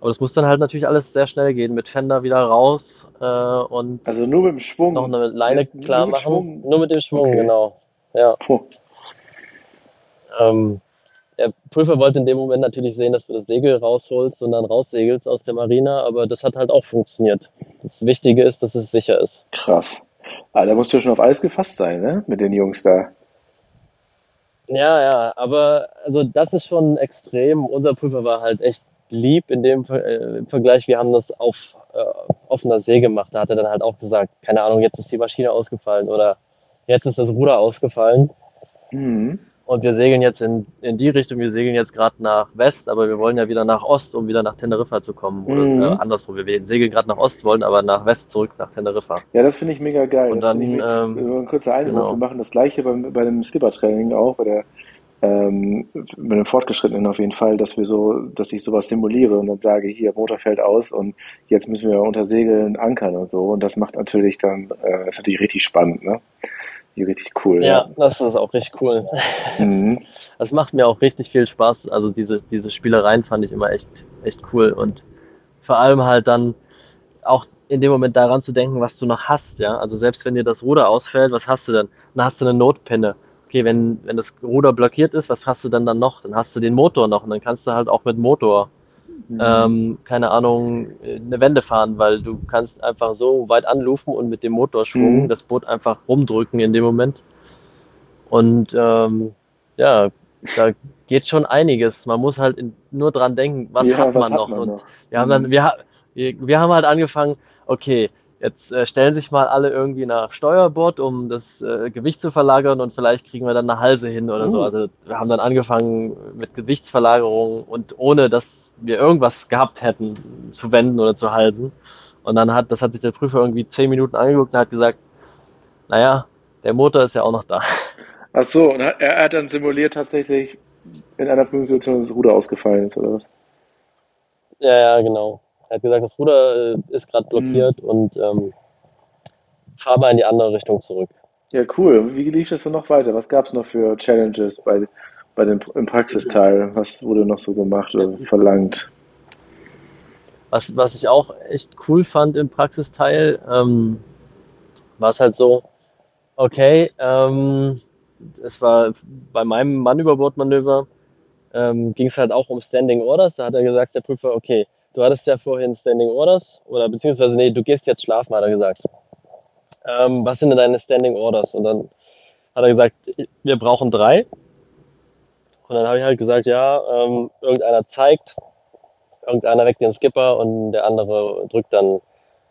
aber das muss dann halt natürlich alles sehr schnell gehen, mit Fender wieder raus äh, und also nur mit dem Schwung. Noch eine Leine klar machen. Schwung. Nur mit dem Schwung, okay. genau. Ja. Ähm, der Prüfer wollte in dem Moment natürlich sehen, dass du das Segel rausholst und dann raussegelst aus der Marina, aber das hat halt auch funktioniert. Das Wichtige ist, dass es sicher ist. Krass. Ah, da musst du ja schon auf alles gefasst sein, ne? Mit den Jungs da. Ja, ja, aber also das ist schon extrem. Unser Prüfer war halt echt lieb in dem äh, im Vergleich. Wir haben das auf äh, offener See gemacht. Da hat er dann halt auch gesagt, keine Ahnung, jetzt ist die Maschine ausgefallen oder jetzt ist das Ruder ausgefallen. Mhm. Und wir segeln jetzt in, in die Richtung, wir segeln jetzt gerade nach West, aber wir wollen ja wieder nach Ost, um wieder nach Teneriffa zu kommen. Oder mhm. äh, andersrum, wir segeln gerade nach Ost, wollen aber nach West zurück nach Teneriffa. Ja, das finde ich mega geil. Und dann, ich, ähm, ein kurzer Einwurf, genau. wir machen das gleiche bei, bei dem Skipper-Training auch, bei der ähm, mit dem Fortgeschrittenen auf jeden Fall, dass wir so, dass ich sowas simuliere und dann sage, hier, Motor fällt aus und jetzt müssen wir unter Segeln ankern und so. Und das macht natürlich dann, äh, ist natürlich richtig spannend, ne? richtig cool. Ja, ja. das ist auch richtig cool. Mhm. *laughs* Das macht mir auch richtig viel Spaß. Also diese, diese Spielereien fand ich immer echt, echt cool und vor allem halt dann auch in dem Moment daran zu denken, was du noch hast, ja. Also selbst wenn dir das Ruder ausfällt, was hast du denn? Dann hast du eine Notpinne. Okay, wenn, wenn das Ruder blockiert ist, was hast du dann dann noch? Dann hast du den Motor noch und dann kannst du halt auch mit Motor mhm. ähm, keine Ahnung, eine Wende fahren, weil du kannst einfach so weit anlufen und mit dem Motorschwung mhm. das Boot einfach rumdrücken in dem Moment. Und ähm, ja, da geht schon einiges. Man muss halt nur dran denken, was ja, hat man was noch. man und noch? wir haben dann, mhm. wir, wir haben halt angefangen, okay, jetzt äh, stellen sich mal alle irgendwie nach Steuerbord, um das äh, Gewicht zu verlagern und vielleicht kriegen wir dann eine Halse hin oder uh. so. Also wir haben dann angefangen mit Gewichtsverlagerung und ohne dass wir irgendwas gehabt hätten zu wenden oder zu halsen. Und dann hat, das hat sich der Prüfer irgendwie zehn Minuten angeguckt und hat gesagt, naja, der Motor ist ja auch noch da. Ach so, und er hat dann simuliert tatsächlich in einer Prüfungssituation, dass das Ruder ausgefallen ist, oder was? Ja, ja, genau. Er hat gesagt, das Ruder äh, ist gerade blockiert hm. und ähm, fahr mal in die andere Richtung zurück. Ja, cool. Wie lief das dann noch weiter? Was gab es noch für Challenges bei, bei dem, im Praxisteil? Was wurde noch so gemacht oder verlangt? Was, was ich auch echt cool fand im Praxisteil, ähm, war es halt so, okay, ähm, es war bei meinem Mann-Überbordmanöver, ähm, ging es halt auch um Standing Orders. Da hat er gesagt, der Prüfer, okay, du hattest ja vorhin Standing Orders, oder beziehungsweise, nee, du gehst jetzt schlafen, hat er gesagt. Ähm, was sind denn deine Standing Orders? Und dann hat er gesagt, wir brauchen drei. Und dann habe ich halt gesagt, ja, ähm, irgendeiner zeigt, irgendeiner weckt den Skipper und der andere drückt dann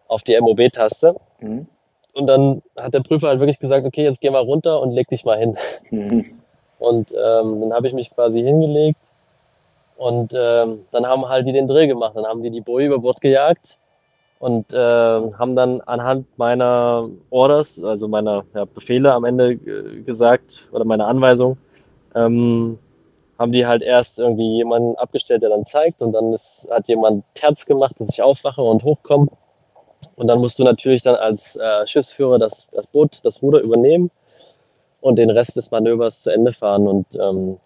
auf die MOB-Taste. Mhm. Und dann hat der Prüfer halt wirklich gesagt, okay, jetzt geh mal runter und leg dich mal hin. Mhm. Und ähm, dann habe ich mich quasi hingelegt und ähm, dann haben halt die den Drill gemacht. Dann haben die die Boje über Bord gejagt und äh, haben dann anhand meiner Orders, also meiner ja, Befehle am Ende äh, gesagt oder meiner Anweisung, ähm, haben die halt erst irgendwie jemanden abgestellt, der dann zeigt und dann ist, hat jemand Terz gemacht, dass ich aufwache und hochkomme. Und dann musst du natürlich dann als äh, Schiffsführer das, das Boot, das Ruder übernehmen und den Rest des Manövers zu Ende fahren. Und ähm,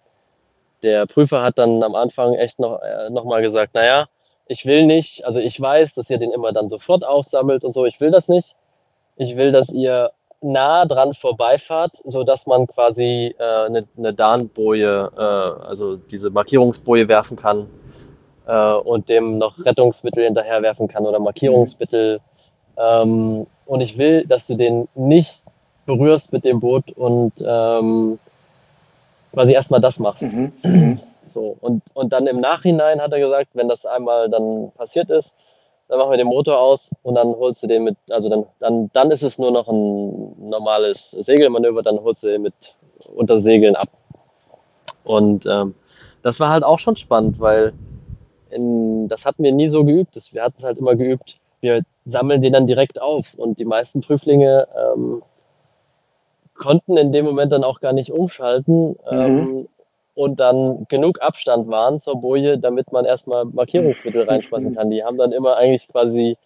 der Prüfer hat dann am Anfang echt noch, äh, noch mal gesagt, naja, ich will nicht, also ich weiß, dass ihr den immer dann sofort aufsammelt und so, ich will das nicht. Ich will, dass ihr nah dran vorbeifahrt, so dass man quasi äh, eine, eine Darnboje, äh, also diese Markierungsboje werfen kann äh, und dem noch Rettungsmittel hinterher werfen kann oder Markierungsmittel. Ähm, und ich will, dass du den nicht berührst mit dem Boot und ähm, quasi erstmal das machst. Mhm. mhm. So, und, und dann im Nachhinein hat er gesagt, wenn das einmal dann passiert ist, dann machen wir den Motor aus und dann holst du den mit, also dann, dann, dann ist es nur noch ein normales Segelmanöver, dann holst du den mit unter Segeln ab. Und ähm, das war halt auch schon spannend, weil in, das hatten wir nie so geübt. Das, wir hatten es halt immer geübt, wir sammeln den dann direkt auf. Und die meisten Prüflinge ähm, konnten in dem Moment dann auch gar nicht umschalten mhm. ähm, und dann genug Abstand waren zur Boje, damit man erstmal Markierungsmittel reinschmeißen kann. Die haben dann immer eigentlich quasi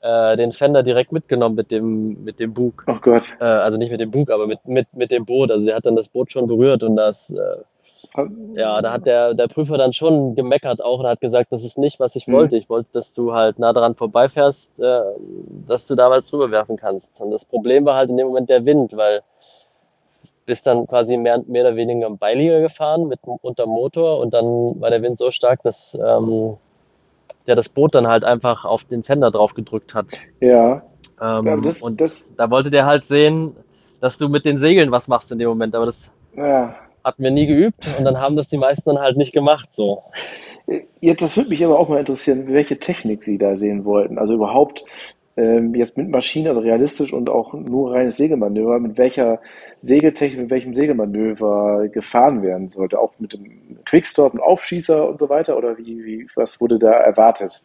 äh, den Fender direkt mitgenommen mit dem mit dem Bug. Oh Gott. Äh, also nicht mit dem Bug, aber mit mit mit dem Boot. Also sie hat dann das Boot schon berührt und das äh, ja, da hat der, der Prüfer dann schon gemeckert auch und hat gesagt, das ist nicht, was ich mhm. wollte. Ich wollte, dass du halt nah dran vorbeifährst, äh, dass du damals drüber werfen kannst. Und das Problem war halt in dem Moment der Wind, weil bist dann quasi mehr, mehr oder weniger im Beiliger gefahren mit unter Motor und dann war der Wind so stark, dass ähm, der das Boot dann halt einfach auf den Fender drauf gedrückt hat. Ja. Ähm, das, und das, da wollte der halt sehen, dass du mit den Segeln was machst in dem Moment, aber das ja. hatten wir nie geübt und dann haben das die meisten dann halt nicht gemacht so. Jetzt, das würde mich aber auch mal interessieren, welche Technik Sie da sehen wollten. Also überhaupt ähm, jetzt mit Maschinen, also realistisch und auch nur reines Segelmanöver, mit welcher Segeltechnik, mit welchem Segelmanöver gefahren werden sollte, auch mit dem Quickstop und Aufschießer und so weiter, oder wie, wie was wurde da erwartet?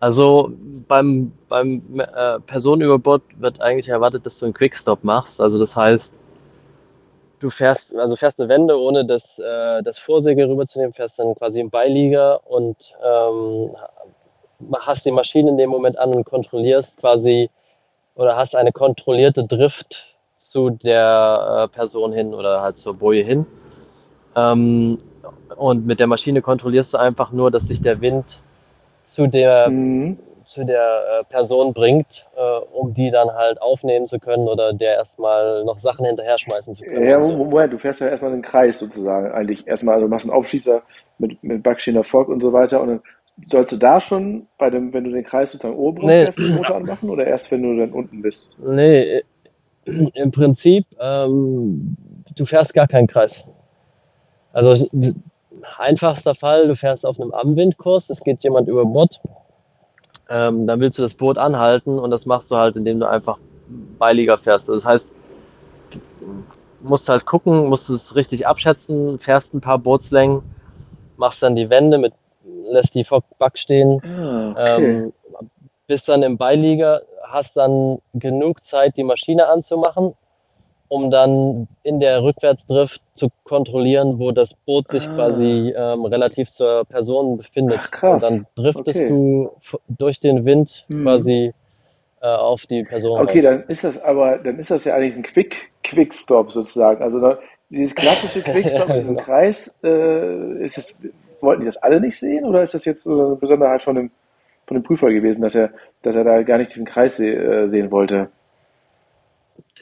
Also beim, beim äh, Personenüberbord wird eigentlich erwartet, dass du einen Quickstop machst. Also das heißt, du fährst, also fährst eine Wende, ohne das, äh, das Vorsegel rüberzunehmen, fährst dann quasi im Beilieger und ähm, hast die Maschine in dem Moment an und kontrollierst quasi oder hast eine kontrollierte Drift zu der äh, Person hin oder halt zur Boje hin. Ähm, und mit der Maschine kontrollierst du einfach nur, dass sich der Wind zu der, Mhm. zu der äh, Person bringt, äh, um die dann halt aufnehmen zu können oder der erstmal noch Sachen hinterher schmeißen zu können Ja, so. Moment, du fährst ja erstmal einen Kreis sozusagen, eigentlich erstmal, also du machst einen Aufschießer mit, mit Backsteiner Fock und so weiter und dann sollst du da schon bei dem, wenn du den Kreis sozusagen oben Nee, fährst, den Motor anmachen oder erst wenn du dann unten bist? nee, im Prinzip, ähm, du fährst gar keinen Kreis. Also einfachster Fall, du fährst auf einem Amwindkurs, es geht jemand über Bord, ähm, dann willst du das Boot anhalten und das machst du halt, indem du einfach Beiliger fährst. Also das heißt, du musst halt gucken, musst es richtig abschätzen, fährst ein paar Bootslängen, machst dann die Wände mit, lässt die Back stehen, Ah, okay. ähm, bist dann im Beilieger, hast dann genug Zeit, die Maschine anzumachen, um dann in der Rückwärtsdrift zu kontrollieren, wo das Boot sich Ah. quasi ähm, relativ zur Person befindet. Ach, krass. Und dann driftest Okay. du durch den Wind Mhm. quasi äh, auf die Person Okay, rauf. dann ist das aber, dann ist das ja eigentlich ein Quick, Quickstop sozusagen. Also da, dieses klassische *laughs* Quickstop Genau. Kreis, äh, ist es, wollten die das alle nicht sehen oder ist das jetzt so eine Besonderheit von dem, von dem Prüfer gewesen, dass er, dass er da gar nicht diesen Kreis äh, sehen wollte?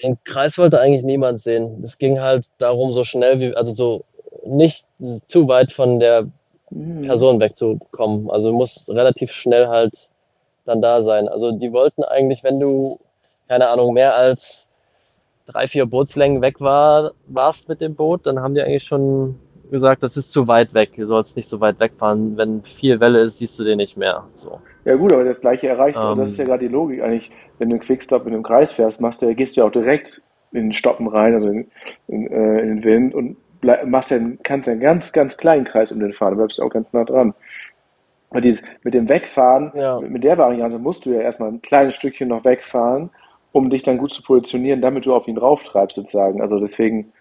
Den Kreis wollte eigentlich niemand sehen. Es ging halt darum, so schnell wie, also so nicht zu weit von der Mhm. Person wegzukommen. Also du musst relativ schnell halt dann da sein. Also die wollten eigentlich, wenn du, keine Ahnung, mehr als drei, vier Bootslängen weg war, warst mit dem Boot, dann haben die eigentlich schon gesagt, das ist zu weit weg. Du sollst nicht so weit wegfahren. Wenn viel Welle ist, siehst du den nicht mehr. So. Ja gut, aber das gleiche erreichst du, und das ist ja Ähm, gerade die Logik eigentlich, wenn du einen Quickstop in einem Kreis fährst, machst du, gehst du ja auch direkt in den Stoppen rein, also in, in, äh, in den Wind und blei- machst ja, kannst einen ganz, ganz kleinen Kreis um den fahren, du bleibst auch ganz nah dran. Und dieses, mit dem Wegfahren, ja, mit, mit der Variante musst du ja erstmal ein kleines Stückchen noch wegfahren, um dich dann gut zu positionieren, damit du auf ihn rauftreibst sozusagen. Also deswegen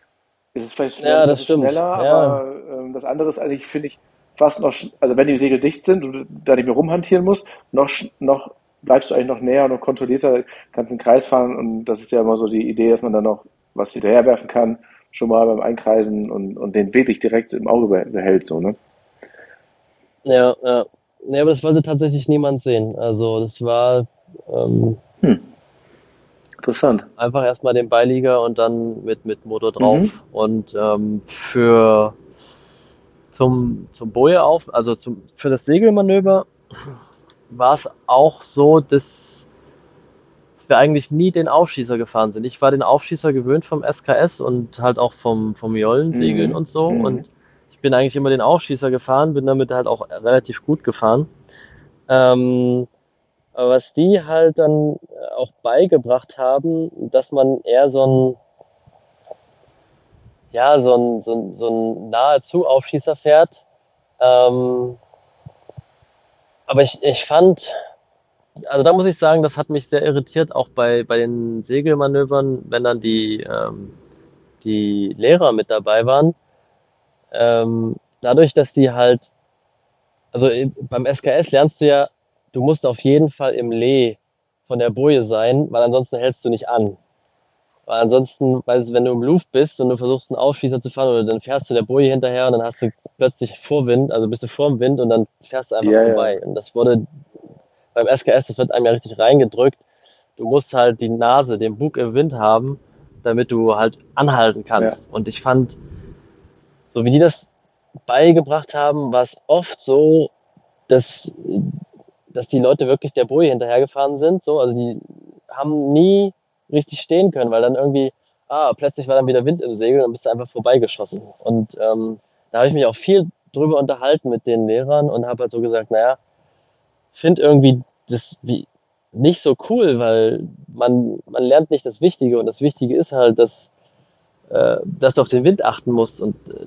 ist es vielleicht schnell, ja, das schneller, Ja, aber ähm, das andere ist eigentlich, finde ich, fast noch, also wenn die Segel dicht sind und da nicht mehr rumhantieren musst, noch, noch bleibst du eigentlich noch näher und noch kontrollierter, kannst einen Kreis fahren und das ist ja immer so die Idee, dass man dann noch was hinterherwerfen kann, schon mal beim Einkreisen und, und den wirklich direkt im Auge beh- behält, so, ne? ja, ja. Nee, aber das wollte tatsächlich niemand sehen. Also das war ähm, Hm, interessant. einfach erstmal den Beilieger und dann mit, mit Motor drauf. Mhm. Und ähm, für zum, zum Boje auf, also zum, für das Segelmanöver war es auch so, dass wir eigentlich nie den Aufschießer gefahren sind. Ich war den Aufschießer gewöhnt vom SKS und halt auch vom, vom Jollensegeln Mhm. und so. Mhm. Und ich bin eigentlich immer den Aufschießer gefahren, bin damit halt auch relativ gut gefahren. Ähm, was die halt dann äh, auch beigebracht haben, dass man eher so ein, ja, so ein, so ein, so ein Nahezu-Aufschießer fährt. Ähm, aber ich, ich fand, also da muss ich sagen, das hat mich sehr irritiert, auch bei, bei den Segelmanövern, wenn dann die, ähm, die Lehrer mit dabei waren. Ähm, dadurch, dass die halt, also äh, beim SKS lernst du ja, du musst auf jeden Fall im Lee von der Boje sein, weil ansonsten hältst du nicht an. Weil ansonsten, weißt du, wenn du im Luft bist und du versuchst einen Aufschießer zu fahren, oder dann fährst du der Boje hinterher und dann hast du plötzlich Vorwind, also bist du vorm Wind und dann fährst du einfach ja. vorbei. Und das wurde beim SKS, das wird einem ja richtig reingedrückt. Du musst halt die Nase, den Bug im Wind haben, damit du halt anhalten kannst. Ja. Und ich fand, so wie die das beigebracht haben, war es oft so, dass, dass die Leute wirklich der Boje hinterhergefahren sind. So, also die haben nie richtig stehen können, weil dann irgendwie, ah, plötzlich war dann wieder Wind im Segel und bist du einfach vorbeigeschossen. Und ähm, da habe ich mich auch viel drüber unterhalten mit den Lehrern und habe halt so gesagt, naja, finde irgendwie das wie nicht so cool, weil man, man lernt nicht das Wichtige und das Wichtige ist halt, dass, äh, dass du auf den Wind achten musst und äh,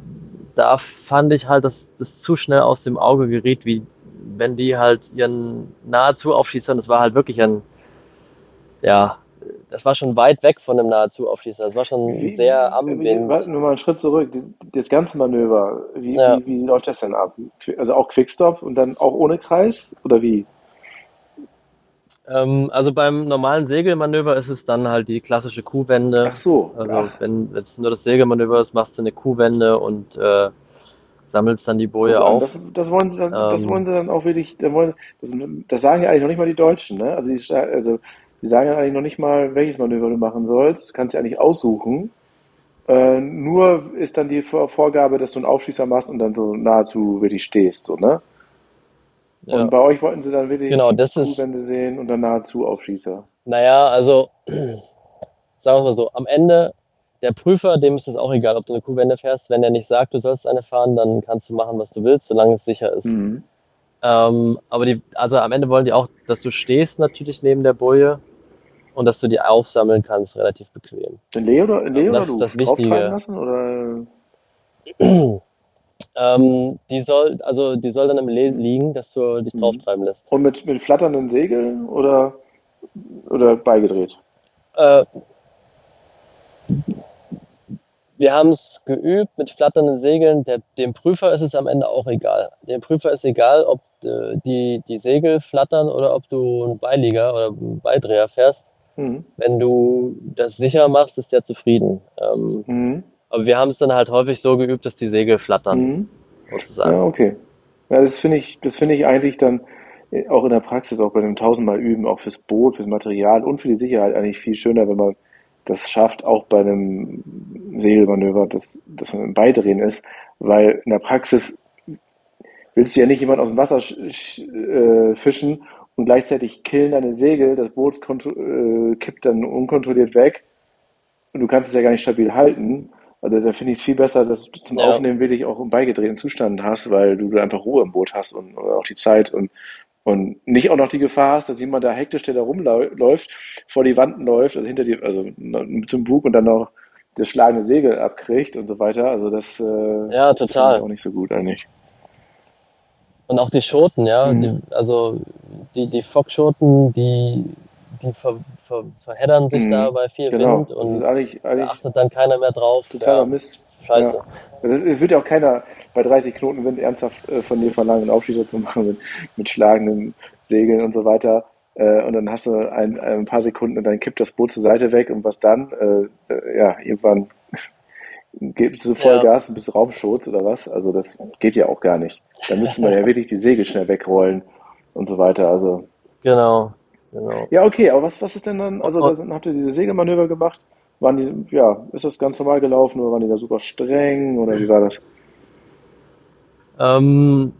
da fand ich halt, dass das zu schnell aus dem Auge geriet, wie wenn die halt ihren nahezu Aufschießern, das war halt wirklich ein, ja, das war schon weit weg von einem nahezu Aufschießer, das war schon Wie, sehr am wie, Wind. nur mal einen Schritt zurück. Das ganze Manöver, wie, Ja. wie, wie läuft das denn ab? Also auch Quickstop und dann auch ohne Kreis? Oder wie? Ähm, also beim normalen Segelmanöver ist es dann halt die klassische Kuhwende. Ach so. Also Ach. wenn es nur das Segelmanöver ist, machst du eine Kuhwende und äh, sammelst dann die Boje auf. Das, das wollen sie dann, das Ähm, wollen sie dann auch wirklich, dann wollen, das, das sagen ja eigentlich noch nicht mal die Deutschen, ne? Also die, also die sagen ja eigentlich noch nicht mal, welches Manöver du machen sollst. Du kannst ja eigentlich aussuchen. Äh, nur ist dann die Vor- Vorgabe, dass du einen Aufschießer machst und dann so nahezu wirklich stehst, so, ne? Und ja, bei euch wollten sie dann wirklich genau, das ist, Kuhwände sehen und dann nahezu Aufschießer. naja, also *clears throat* sagen wir mal so, am Ende, der Prüfer, dem ist es auch egal, ob du eine Kuhwende fährst. Wenn er nicht sagt, du sollst eine fahren, dann kannst du machen, was du willst, solange es sicher ist. Mhm. Ähm, aber die, also am Ende wollen die auch, dass du stehst natürlich neben der Boje und dass du die aufsammeln kannst, relativ bequem. Leo oder, in Leo Das oder ist du? das Drauftreiben Wichtige. lassen oder? *clears throat* Ähm, die soll, also die soll dann im Le liegen, dass du dich drauf Mhm. treiben lässt. Und mit, mit flatternden Segeln oder, oder beigedreht? Äh, wir haben es geübt mit flatternden Segeln. Der, dem Prüfer ist es am Ende auch egal. Dem Prüfer ist egal, ob äh, die, die Segel flattern oder ob du einen Beilieger oder einen Beidreher fährst. Mhm. Wenn du das sicher machst, ist der zufrieden. Ähm, Mhm. aber wir haben es dann halt häufig so geübt, dass die Segel flattern, Mhm. sozusagen. Ja, okay. Ja, das finde ich, das finde ich eigentlich dann äh, auch in der Praxis, auch bei dem tausendmal Üben, auch fürs Boot, fürs Material und für die Sicherheit eigentlich viel schöner, wenn man das schafft, auch bei einem Segelmanöver, dass, dass man im Beidrehen ist, weil in der Praxis willst du ja nicht jemand aus dem Wasser äh, fischen und gleichzeitig killen deine Segel, das Boot äh, kippt dann unkontrolliert weg und du kannst es ja gar nicht stabil halten. Also da finde ich es viel besser, dass du zum Ja, Aufnehmen wirklich auch im beigedrehten Zustand hast, weil du einfach Ruhe im Boot hast und auch die Zeit und, und nicht auch noch die Gefahr hast, dass jemand da hektisch, der da rumläuft, vor die Wand läuft, also hinter dir, also dem Bug und dann noch das schlagende Segel abkriegt und so weiter. Also das, äh, ja, total. auch nicht so gut eigentlich. Und auch die Schoten, ja, Mhm. die, also die, die Fockschoten, die, die ver, ver, verheddern sich da Mhm. bei viel Genau. Wind und eigentlich, da eigentlich achtet dann keiner mehr drauf. totaler Ja, Mist. Scheiße. Ja. Also Es wird ja auch keiner bei 30 Knoten Wind ernsthaft äh, von dir verlangen, einen Aufschießer zu machen mit, mit schlagenden Segeln und so weiter. Äh, und dann hast du ein, ein paar Sekunden und dann kippt das Boot zur Seite weg und was dann? Äh, ja, irgendwann *laughs* gibst du Ja, Vollgas und bist Raumschutz oder was? Also das geht ja auch gar nicht. Da müsste man ja *laughs* wirklich die Segel schnell wegrollen und so weiter. Also genau, genau. ja, okay, aber was, was ist denn dann, also da habt ihr diese Segelmanöver gemacht? Waren die, ja, ist das ganz normal gelaufen oder waren die da super streng oder wie war das? ähm,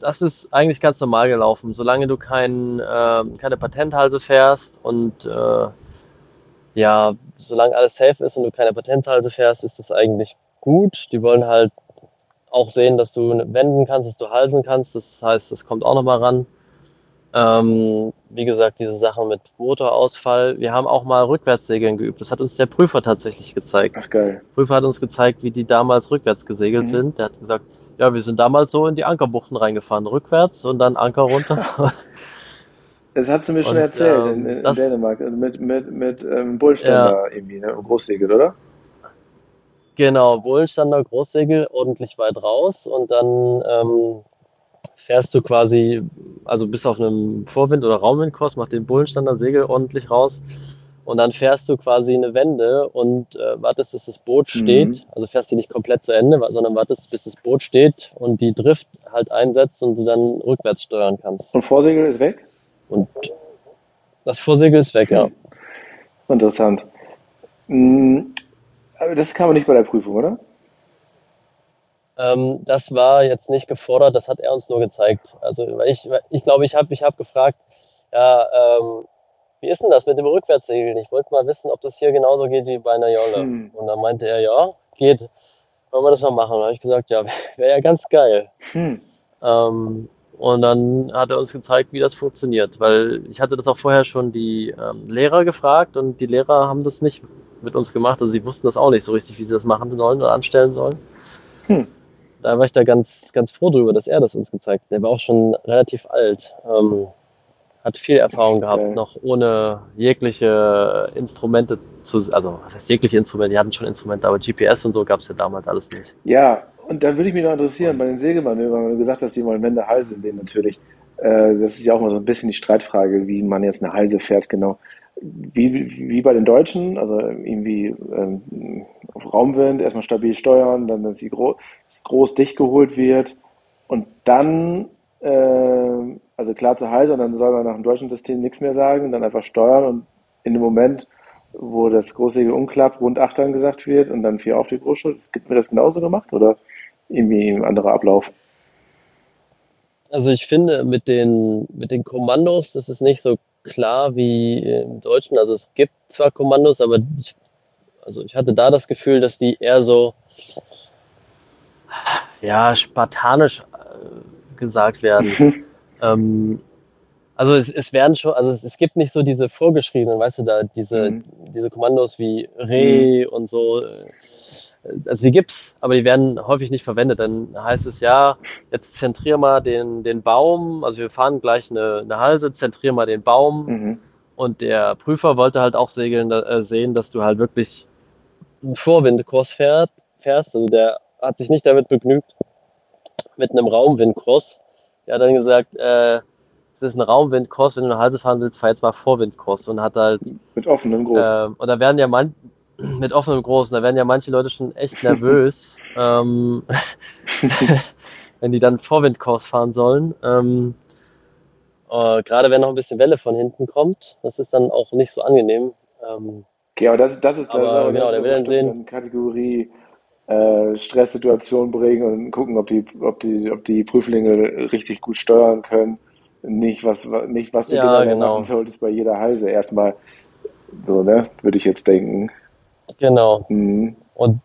das ist eigentlich ganz normal gelaufen, solange du kein, ähm, keine Patenthalse fährst und äh, ja, solange alles safe ist und du keine Patenthalse fährst, ist das eigentlich gut. Die wollen halt auch sehen, dass du wenden kannst, dass du halsen kannst. Das heißt, das kommt auch nochmal ran. Ähm, wie gesagt, diese Sachen mit Motorausfall. Wir haben auch mal Rückwärtssegeln geübt. Das hat uns der Prüfer tatsächlich gezeigt. Ach geil. Der Prüfer hat uns gezeigt, wie die damals rückwärts gesegelt Mhm. sind. Der hat gesagt, ja, wir sind damals so in die Ankerbuchten reingefahren, rückwärts und dann Anker runter. *laughs* Das hast du mir schon Und erzählt in, ähm, in, in das, Dänemark, also mit, mit, mit ähm, ja, Bullständer irgendwie, ne? Und Großsegel, oder? genau, Bullenstander, Großsegel, ordentlich weit raus und dann ähm, fährst du quasi, also bis auf einem Vorwind- oder Raumwindkurs, mach den Bullenstander Segel ordentlich raus und dann fährst du quasi eine Wende und äh, wartest, bis das Boot steht. Mhm. Also fährst du nicht komplett zu Ende, sondern wartest, bis das Boot steht und die Drift halt einsetzt und du dann rückwärts steuern kannst. Und Vorsegel ist weg? Und das Vorsegel ist weg, ja. Hm. Interessant. Aber das kam nicht bei der Prüfung, oder? Ähm, das war jetzt nicht gefordert, das hat er uns nur gezeigt. Also weil ich, weil ich glaube, ich habe ich hab gefragt, ja, ähm, wie ist denn das mit dem Rückwärtssegeln? Ich wollte mal wissen, ob das hier genauso geht wie bei einer Jolle. Hm. Und dann meinte er, ja, geht. Wollen wir das mal machen? Da habe ich gesagt, ja, *laughs* wäre ja ganz geil. Hm. Ähm, und dann hat er uns gezeigt, wie das funktioniert, weil ich hatte das auch vorher schon die ähm, Lehrer gefragt und die Lehrer haben das nicht mit uns gemacht. Also sie wussten das auch nicht so richtig, wie sie das machen sollen oder anstellen sollen. Hm. Da war ich da ganz, ganz froh drüber, dass er das uns gezeigt hat. Der war auch schon relativ alt, ähm, hat viel Erfahrung gehabt, Geil. noch ohne jegliche Instrumente zu, also was heißt jegliche Instrumente, die hatten schon Instrumente, aber GPS und so gab es ja damals alles nicht. Ja, und da würde ich mich noch interessieren, Und bei den Segelmanövern, wenn du gesagt hast, die wollen Wände Halse sehen natürlich. äh, das ist ja auch mal so ein bisschen die Streitfrage, wie man jetzt eine Halse fährt, genau. Wie, wie bei den Deutschen, also irgendwie ähm, auf Raumwind, erstmal stabil steuern, dann, dass sie groß, groß dicht geholt wird und dann, äh, also klar zu Halse und dann soll man nach dem deutschen System nichts mehr sagen, dann einfach steuern und in dem Moment, wo das Großsegel umklappt, rund 8 dann gesagt wird und dann vier auf die Großschuld. Wird mir das genauso gemacht oder irgendwie ein anderer Ablauf? Also ich finde mit den, mit den Kommandos, das ist nicht so klar wie im Deutschen. Also es gibt zwar Kommandos, aber ich, also ich hatte da das Gefühl, dass die eher so ja, spartanisch äh, gesagt werden. Mhm. Ähm, also es, es werden schon, also es, es, gibt nicht so diese vorgeschriebenen, weißt du, da diese, mhm. diese Kommandos wie Re mhm. und so. Äh, also die gibt's, aber die werden häufig nicht verwendet. Dann heißt es ja, jetzt zentrier mal den, den Baum, also wir fahren gleich eine, eine Halse, zentrier mal den Baum. Mhm. Und der Prüfer wollte halt auch segeln, äh, sehen, dass du halt wirklich einen Vorwindkurs fährt, fährst. Also der hat sich nicht damit begnügt, mit einem Raumwindkurs. Er hat dann gesagt, äh, es ist ein Raumwindkurs, wenn du eine Halse fahren willst, fahr jetzt mal Vorwindkurs und hat halt mit offenem Groß. Äh, und da werden ja man *clears throat* mit offenem Großen, da werden ja manche Leute schon echt *laughs* nervös, ähm, *laughs* wenn die dann Vorwindkurs fahren sollen. Ähm, äh, Gerade wenn noch ein bisschen Welle von hinten kommt, das ist dann auch nicht so angenehm. Ähm, okay, aber das, das ist aber, das, genau, das der will dann sehen. Kategorie äh, Stresssituation bringen und gucken, ob die, ob die, ob die Prüflinge richtig gut steuern können. Nicht was, nicht was du ja, genau. machen solltest bei jeder Halse. Erstmal so, ne, würde ich jetzt denken. Genau. Mhm. Und,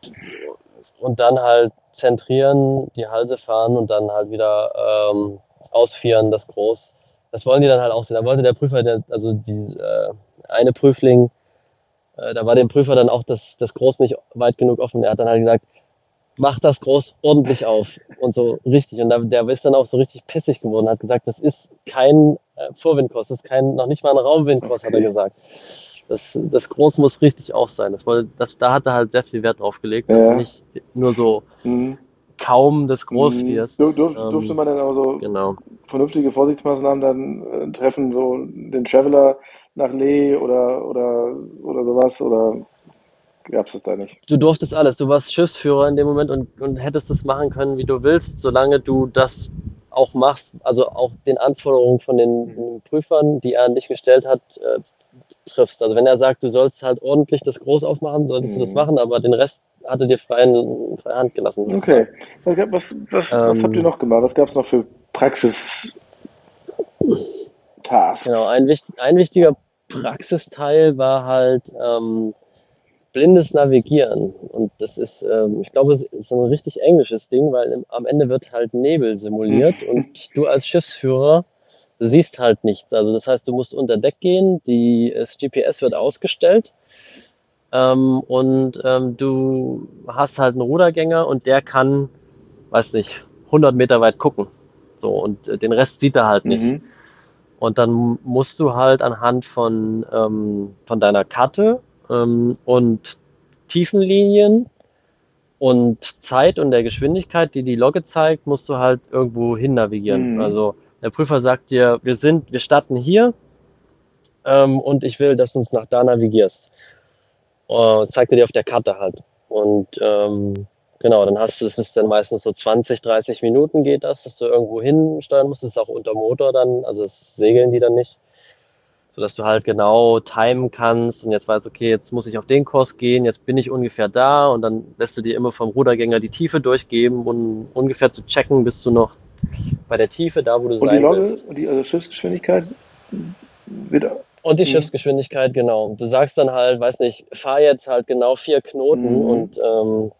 und dann halt zentrieren, die Halse fahren und dann halt wieder ähm, ausführen, das Groß. Das wollen die dann halt auch sehen. Da wollte der Prüfer, der, also die äh, eine Prüfling, äh, da war dem Prüfer dann auch das, das Groß nicht weit genug offen. Er hat dann halt gesagt, mach das Groß ordentlich auf und so richtig. Und da, der ist dann auch so richtig pissig geworden, hat gesagt, das ist kein äh, Vorwindkurs, das ist kein, noch nicht mal ein Raumwindkurs, hat er *laughs* gesagt. Das, das Groß muss richtig auf sein. Das, wollte, das, da hat er halt sehr viel Wert drauf gelegt, dass ja. nicht nur so mhm. kaum das Groß mhm. wirst. Dur, dur, ähm, durfte man dann auch so genau. vernünftige Vorsichtsmaßnahmen dann äh, treffen, so den Traveler nach Lee oder, oder, oder sowas? Oder gab es das da nicht? Du durftest alles. Du warst Schiffsführer in dem Moment und, und hättest das machen können, wie du willst, solange du das auch machst, also auch den Anforderungen von den, mhm. Prüfern, die er an dich gestellt hat, äh, triffst. Also wenn er sagt, du sollst halt ordentlich das groß aufmachen, solltest mhm. du das mhm. machen, aber den Rest hatte dir freien, freie Hand gelassen. Okay. Was, was, was, ähm, was habt ihr noch gemacht? Was gab es noch für Praxis? Tasks? Genau, ein, ein wichtiger Praxisteil war halt ähm, blindes Navigieren. Und das ist, ähm, ich glaube, so ein richtig englisches Ding, weil im, am Ende wird halt Nebel simuliert und du als Schiffsführer siehst halt nichts. Also das heißt, du musst unter Deck gehen, die, das GPS wird ausgestellt ähm, und ähm, du hast halt einen Rudergänger und der kann, weiß nicht, 100 Meter weit gucken. So, und äh, den Rest sieht er halt nicht. Mhm. Und dann musst du halt anhand von, ähm, von deiner Karte ähm, und Tiefenlinien und Zeit und der Geschwindigkeit, die die Logge zeigt, musst du halt irgendwo hin navigieren. Mhm. Also der Prüfer sagt dir, wir sind, wir starten hier ähm, und ich will, dass du uns nach da navigierst. Äh, zeigt er dir auf der Karte halt. Und ähm, Genau, dann hast du, es ist dann meistens so 20, 30 Minuten geht das, dass du irgendwo hinsteuern musst. Das ist auch unter Motor dann, also das segeln die dann nicht. Sodass du halt genau timen kannst und jetzt weißt, okay, jetzt muss ich auf den Kurs gehen, jetzt bin ich ungefähr da und dann lässt du dir immer vom Rudergänger die Tiefe durchgeben, um ungefähr zu checken, bist du noch bei der Tiefe, da wo du und sein die Logge, willst. Und die also Schiffsgeschwindigkeit wieder. Und die mhm. Schiffsgeschwindigkeit, genau. Du sagst dann halt, weiß nicht, fahr jetzt halt genau vier Knoten mhm. und ähm,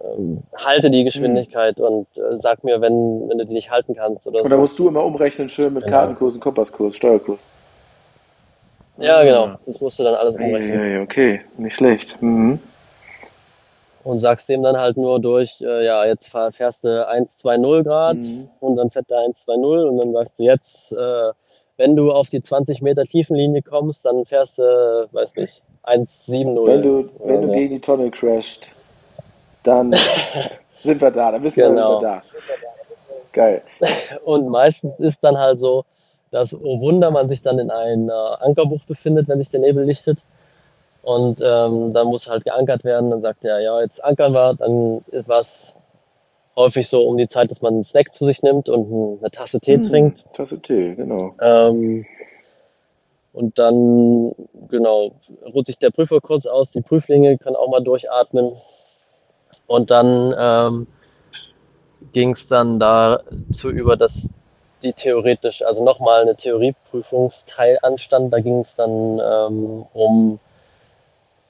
ähm, halte die Geschwindigkeit mhm. und äh, sag mir, wenn, wenn du die nicht halten kannst. Oder und da musst du immer umrechnen, schön mit genau. Kartenkurs und Kompasskurs, Steuerkurs. Ja, genau. Das musst du dann alles umrechnen. Ja, okay, nicht schlecht. Mhm. Und sagst dem dann halt nur durch, äh, ja, jetzt fährst du 1, 2, 0 Grad mhm. und dann fährt der 1, 2, 0 und dann sagst du jetzt, äh, wenn du auf die 20 Meter Tiefenlinie kommst, dann fährst du, weiß nicht, 1, 7, 0. Wenn du, wenn du gegen die Tonne crasht dann *laughs* sind wir da, dann wissen genau. wir, sind wir da. Geil. Und meistens ist dann halt so, dass, oh Wunder, man sich dann in einer Ankerbucht befindet, wenn sich der Nebel lichtet. Und ähm, dann muss halt geankert werden. Dann sagt er, ja, jetzt ankern wir. Dann war es häufig so um die Zeit, dass man einen Snack zu sich nimmt und eine Tasse Tee Hm, trinkt. Tasse Tee, genau. Ähm, und dann, genau, ruht sich der Prüfer kurz aus, die Prüflinge können auch mal durchatmen. Und dann ähm, ging es dann dazu über, dass die theoretisch, also nochmal eine Theorieprüfungsteil anstand. Da ging es dann ähm, um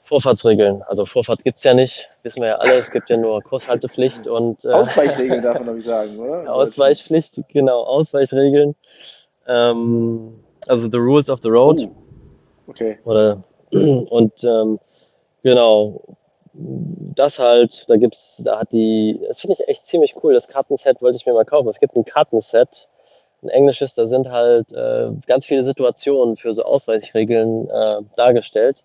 Vorfahrtsregeln. Also Vorfahrt gibt's ja nicht, wissen wir ja alle, es gibt ja nur Kurshaltepflicht und äh, Ausweichregeln darf man nicht sagen, oder? *laughs* Ausweichpflicht, genau, Ausweichregeln. Ähm, also the rules of the road Oh, okay. oder *clears throat* und ähm, genau das halt, da gibt's, da hat die, das finde ich echt ziemlich cool, das Kartenset wollte ich mir mal kaufen. Es gibt ein Kartenset, ein englisches, da sind halt äh, ganz viele Situationen für so Ausweichregeln äh, dargestellt.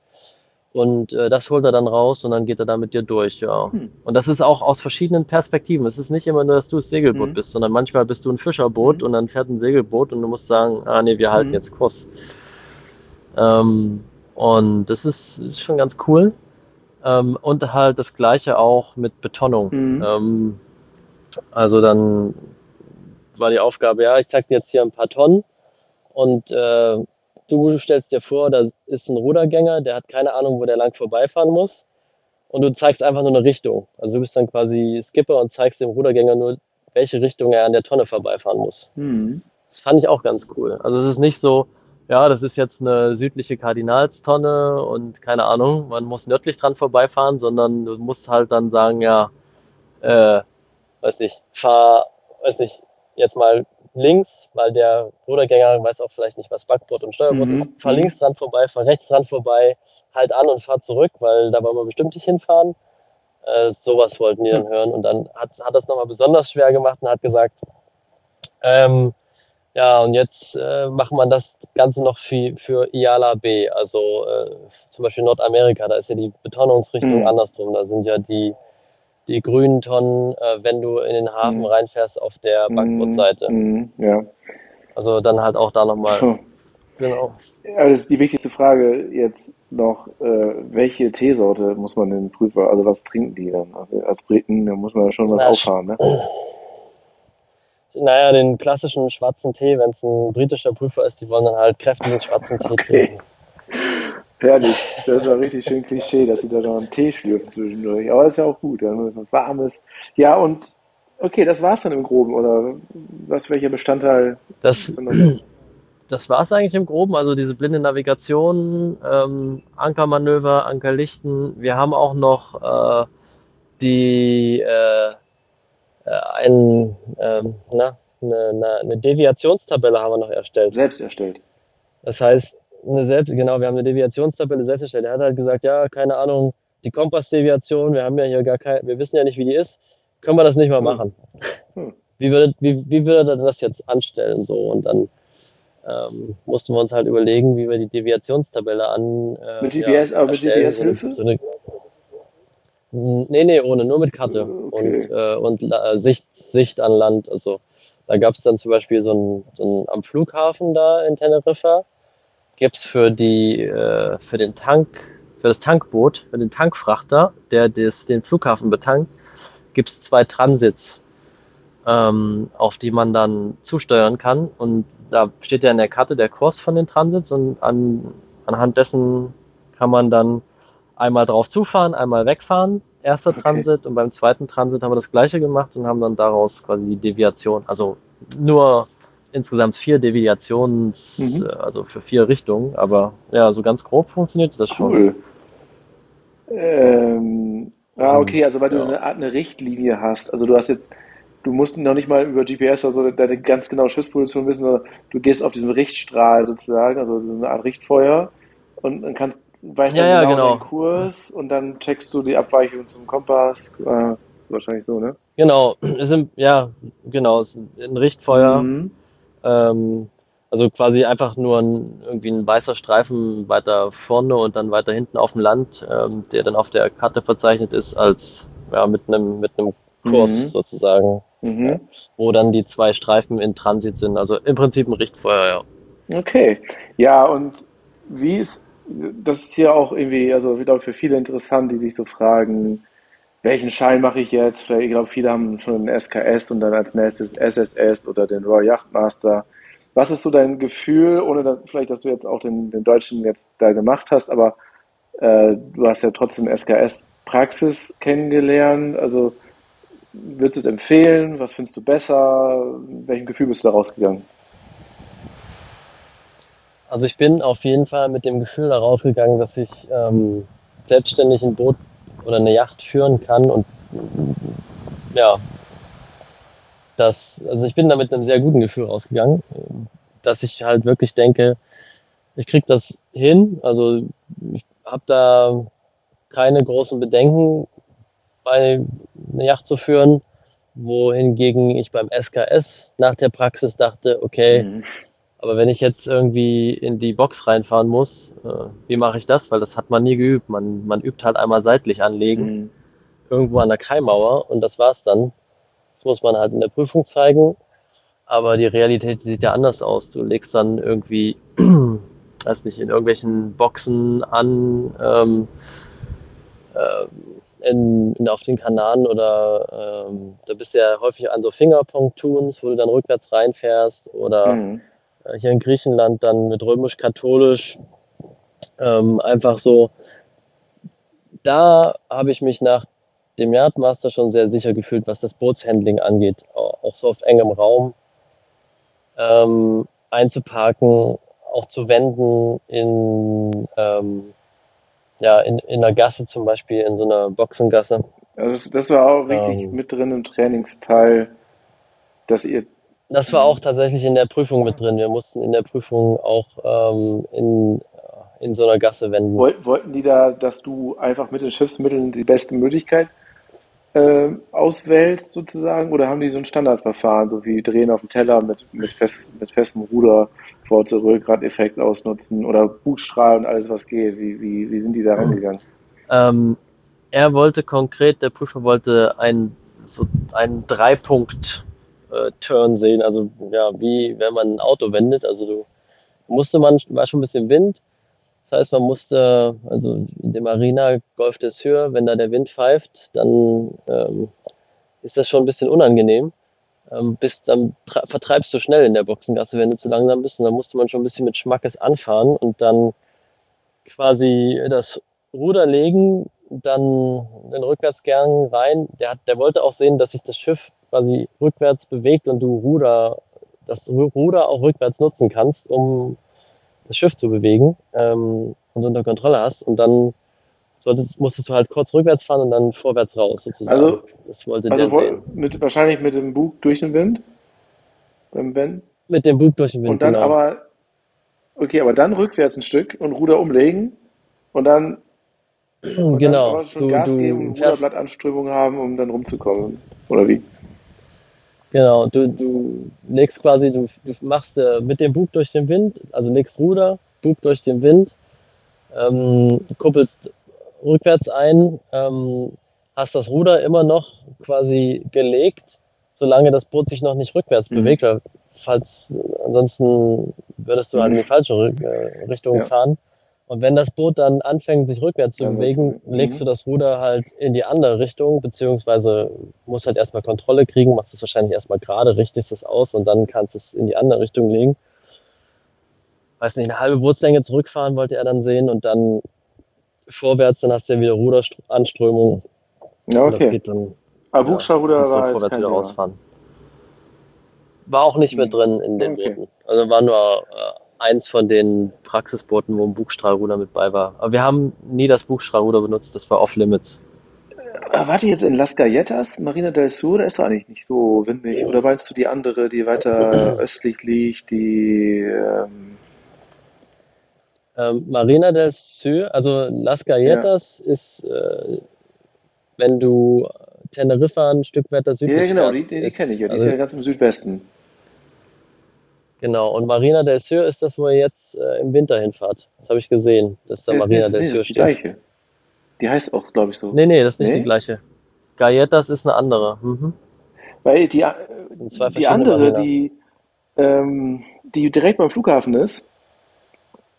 Und äh, das holt er dann raus und dann geht er da mit dir durch, ja. Hm. Und das ist auch aus verschiedenen Perspektiven. Es ist nicht immer nur, dass du das Segelboot Mhm. bist, sondern manchmal bist du ein Fischerboot Mhm. und dann fährt ein Segelboot und du musst sagen, ah nee, wir halten Mhm. jetzt Kurs. Ähm, und das ist, ist schon ganz cool. Ähm, und halt das gleiche auch mit Betonung. Mhm. Ähm, also dann war die Aufgabe, ja, ich zeig dir jetzt hier ein paar Tonnen und äh, du stellst dir vor, da ist ein Rudergänger, der hat keine Ahnung, wo der lang vorbeifahren muss und du zeigst einfach nur eine Richtung. Also du bist dann quasi Skipper und zeigst dem Rudergänger nur, welche Richtung er an der Tonne vorbeifahren muss. Hm. Das fand ich auch ganz cool. Also es ist nicht so, ja, das ist jetzt eine südliche Kardinalstonne und keine Ahnung, man muss nördlich dran vorbeifahren, sondern du musst halt dann sagen, ja, äh, weiß nicht, fahr, weiß nicht, jetzt mal links, weil der Rudergänger weiß auch vielleicht nicht, was Backbord und Steuerbord Mhm. ist. Fahr links dran vorbei, fahr rechts dran vorbei, halt an und fahr zurück, weil da wollen wir bestimmt nicht hinfahren. Äh, sowas wollten die dann hören und dann hat, hat das nochmal besonders schwer gemacht und hat gesagt, ähm, ja, und jetzt äh, macht man das Ganze noch für, für IALA B, also äh, zum Beispiel Nordamerika, da ist ja die Betonungsrichtung Mhm. andersrum. Da sind ja die, die grünen Tonnen, äh, wenn du in den Hafen Mhm. reinfährst, auf der Backbordseite. Hm, ja. Also dann halt auch da nochmal, Puh. genau. Ist die wichtigste Frage jetzt noch, äh, welche Teesorte muss man den Prüfer, also was trinken die dann? Also als Briten, da muss man ja schon was Na, auffahren, ne? *clears throat* Naja, den klassischen schwarzen Tee, wenn es ein britischer Prüfer ist, die wollen dann halt kräftigen schwarzen Tee Okay. trinken. Herrlich. Das ist ja richtig schön Klischee, dass sie da noch einen Tee schlürfen zwischendurch. Aber das ist ja auch gut, ja, so was Warmes. Ja, und okay, das war's dann im Groben, oder was, welcher Bestandteil Das, ist *clears throat* das war es eigentlich im Groben. Also diese blinde Navigation, ähm, Ankermanöver, Ankerlichten. Wir haben auch noch äh, die äh, ein, ähm, na, eine, eine, eine Deviationstabelle haben wir noch erstellt. Selbst erstellt. Das heißt, eine selbst, genau, wir haben eine Deviationstabelle selbst erstellt. Er hat halt gesagt, ja, keine Ahnung, die Kompassdeviation, wir haben ja hier gar kein, wir wissen ja nicht, wie die ist, können wir das nicht mal Hm. machen. Hm. Wie würde, wie, wie würde er das jetzt anstellen? So, und dann ähm, mussten wir uns halt überlegen, wie wir die Deviationstabelle an äh, Mit ja, GPS, aber mit erstellen. GPS-Hilfe? So eine, nee, nee, ohne, nur mit Karte Okay. und, äh, und äh, Sicht, Sicht an Land. Also da gab es dann zum Beispiel so ein, so ein am Flughafen da in Teneriffa, gibt's für die, äh, für den Tank, für das Tankboot, für den Tankfrachter, der des, den Flughafen betankt, gibt's zwei Transits, ähm, auf die man dann zusteuern kann. Und da steht ja in der Karte der Kurs von den Transits und an, anhand dessen kann man dann einmal drauf zufahren, einmal wegfahren, erster Okay. Transit und beim zweiten Transit haben wir das gleiche gemacht und haben dann daraus quasi die Deviation, also nur insgesamt vier Deviations, Mhm. äh, also für vier Richtungen, aber ja, so ganz grob funktioniert das schon. Cool. Ähm, ah, okay, also weil du ja. eine Art eine Richtlinie hast. Also du hast jetzt, du musst noch nicht mal über GPS oder so deine ganz genaue Schiffsposition wissen, sondern du gehst auf diesen Richtstrahl sozusagen, also so eine Art Richtfeuer und dann kannst, weißt Ja, dann ja, genau genau. den Kurs und dann checkst du die Abweichung zum Kompass. Äh, wahrscheinlich so, ne? Genau, es sind, ja, genau, es ist ein Richtfeuer. Mhm. Ähm, also quasi einfach nur ein, irgendwie ein weißer Streifen weiter vorne und dann weiter hinten auf dem Land, ähm, der dann auf der Karte verzeichnet ist als ja mit einem mit einem Kurs Mhm. sozusagen. mhm. wo dann die zwei Streifen in Transit sind. Also im Prinzip ein Richtfeuer, ja. Okay. Ja, und wie ist, das ist hier auch irgendwie, also ich glaube für viele interessant, die sich so fragen, welchen Schein mache ich jetzt? Vielleicht, ich glaube, viele haben schon einen SKS und dann als nächstes SSS oder den Royal Yachtmaster. Was ist so dein Gefühl, ohne dass, vielleicht, dass du jetzt auch den, den Deutschen jetzt da gemacht hast, aber äh, du hast ja trotzdem SKS-Praxis kennengelernt. Also würdest du es empfehlen? Was findest du besser? Welchem Gefühl bist du da rausgegangen? Also ich bin auf jeden Fall mit dem Gefühl da rausgegangen, dass ich ähm, selbstständig ein Boot oder eine Yacht führen kann und ja, das, also ich bin da mit einem sehr guten Gefühl rausgegangen, dass ich halt wirklich denke, ich krieg das hin, also ich habe da keine großen Bedenken bei eine Yacht zu führen, wohingegen ich beim SKS nach der Praxis dachte, okay, mhm. Aber wenn ich jetzt irgendwie in die Box reinfahren muss, äh, wie mache ich das? Weil das hat man nie geübt. Man, man übt halt einmal seitlich anlegen, mhm. irgendwo an der Kaimauer und das war's dann. Das muss man halt in der Prüfung zeigen. Aber die Realität sieht ja anders aus. Du legst dann irgendwie, *clears throat* weiß nicht, in irgendwelchen Boxen an, ähm, äh, in, in, auf den Kanaren oder ähm, da bist du ja häufig an so Fingerpontuns, wo du dann rückwärts reinfährst oder mhm. Äh, hier in Griechenland dann mit römisch-katholisch ähm, einfach so, da habe ich mich nach dem Yardmaster schon sehr sicher gefühlt, was das Bootshandling angeht, auch so auf engem Raum ähm, einzuparken, auch zu wenden in, ähm, ja, in, in einer Gasse zum Beispiel, in so einer Boxengasse. Also das war auch richtig ähm, mit drin im Trainingsteil, dass ihr das war auch tatsächlich in der Prüfung mit drin. Wir mussten in der Prüfung auch ähm, in in so einer Gasse wenden. Wollten die da, dass du einfach mit den Schiffsmitteln die beste Möglichkeit äh, auswählst sozusagen oder haben die so ein Standardverfahren, so wie drehen auf dem Teller mit, mit, fest, mit festem Ruder, vor Rückgrat-Effekt ausnutzen oder Bugstrahl und alles was geht? Wie, wie, wie sind die da rangegangen? Ähm, er wollte konkret, der Prüfer wollte einen, so einen Dreipunkt Turn sehen, also ja, wie wenn man ein Auto wendet, also du musste man, war schon ein bisschen Wind, das heißt, man musste, also in dem Marina Golf des Höhe, wenn da der Wind pfeift, dann ähm, ist das schon ein bisschen unangenehm. Ähm, bist, dann vertreibst du schnell in der Boxengasse, wenn du zu langsam bist. Und dann musste man schon ein bisschen mit Schmackes anfahren und dann quasi das Ruder legen, dann den Rückwärtsgang rein. Der, hat, der wollte auch sehen, dass sich das Schiff quasi rückwärts bewegt und du Ruder, das Ruder auch rückwärts nutzen kannst, um das Schiff zu bewegen ähm, und unter Kontrolle hast und dann solltest, musstest du halt kurz rückwärts fahren und dann vorwärts raus sozusagen. Also, das wollte also der. Mit, wahrscheinlich mit dem Bug durch den Wind? Beim Ben? Mit dem Bug durch den Wind, Und dann genau. aber, okay, aber dann rückwärts ein Stück und Ruder umlegen und dann und genau. Dann schon du, Gas du geben, Ruderblattanströmung haben, um dann rumzukommen. Oder wie? Genau, du, du legst quasi, du, du machst äh, mit dem Bug durch den Wind, also legst Ruder, Bug durch den Wind, ähm, kuppelst rückwärts ein, ähm, hast das Ruder immer noch quasi gelegt, solange das Boot sich noch nicht rückwärts mhm. bewegt, weil falls ansonsten würdest du halt in die falsche äh, Richtung ja. fahren. Und wenn das Boot dann anfängt, sich rückwärts zu bewegen, legst du das Ruder halt in die andere Richtung, beziehungsweise musst halt erstmal Kontrolle kriegen, machst es wahrscheinlich erstmal gerade, richtest es aus und dann kannst du es in die andere Richtung legen. Weiß nicht, eine halbe Bootslänge zurückfahren wollte er dann sehen und dann vorwärts, dann hast du ja wieder Ruderanströmung. Ja, okay. das geht dann, Aber Buchstabenruder ja, war vorwärts wieder rausfahren. War auch nicht mehr hm. drin in den okay. Booten. Also war nur äh, eins von den Praxisbooten, wo ein Bugstrahlruder mit bei war. Aber wir haben nie das Bugstrahlruder benutzt, das war off-limits. Äh, wart ihr jetzt in Las Galletas, Marina del Sur, da ist doch eigentlich nicht so windig. Oder meinst du die andere, die weiter östlich liegt, die... Ähm ähm, Marina del Sur, also Las Galletas ja. ist, äh, wenn du Teneriffa ein Stück weiter südlich Ja, genau, die, die, die kenne ich ja, die also, ist ja ganz im Südwesten. Genau, und Marina del Sur ist das, wo ihr jetzt äh, im Winter hinfahrt. Das habe ich gesehen, dass da das Marina ist, del Sur steht. Die gleiche. Die heißt auch, glaube ich, so. Nee, nee, das ist nicht nee? die gleiche. Galletas ist eine andere. Mhm. Weil die, die andere, Marinas. die, ähm, die direkt beim Flughafen ist,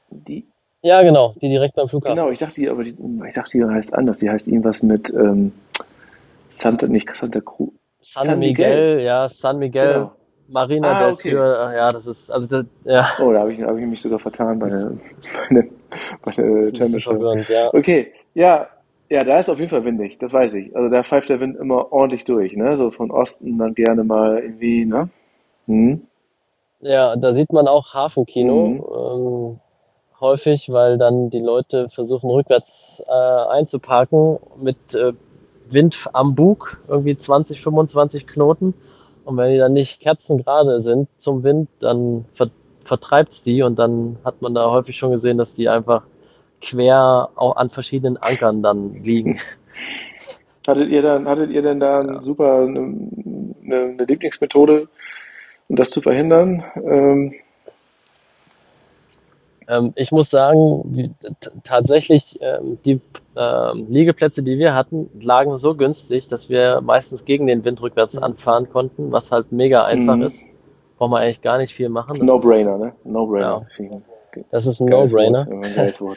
die. Ja, genau, die direkt beim Flughafen. Genau, ich dachte, die, aber die, ich dachte, die heißt anders. Die heißt irgendwas mit ähm, Santa, nicht Santa Cruz. San, San Miguel, Miguel, ja, San Miguel. Genau. Marina ah, okay. Sur, ja, das ist, also, das, ja. Oh, da habe ich, hab ich mich sogar vertan bei der, bei der, bei der Terminal. Ja. Okay, ja, ja, da ist auf jeden Fall windig, das weiß ich. Also da pfeift der Wind immer ordentlich durch, ne? So von Osten dann gerne mal irgendwie, ne? Hm. Ja, da sieht man auch Hafenkino mhm. ähm, häufig, weil dann die Leute versuchen rückwärts äh, einzuparken mit äh, Wind am Bug, irgendwie 20, 25 Knoten. Und wenn die dann nicht kerzengerade sind zum Wind, dann ver vertreibt's die und dann hat man da häufig schon gesehen, dass die einfach quer auch an verschiedenen Ankern dann liegen. *laughs* Hattet ihr dann, hattet ihr denn da ja. super eine, eine, Lieblingsmethode, um das zu verhindern? Ähm, ähm, ich muss sagen, tatsächlich ähm, die ähm, Liegeplätze, die wir hatten, lagen so günstig, dass wir meistens gegen den Wind rückwärts anfahren konnten, was halt mega einfach mhm. ist. Braucht man eigentlich gar nicht viel machen. No-Brainer, ne? No-Brainer. Ja. Das ist ein No-Brainer. *laughs*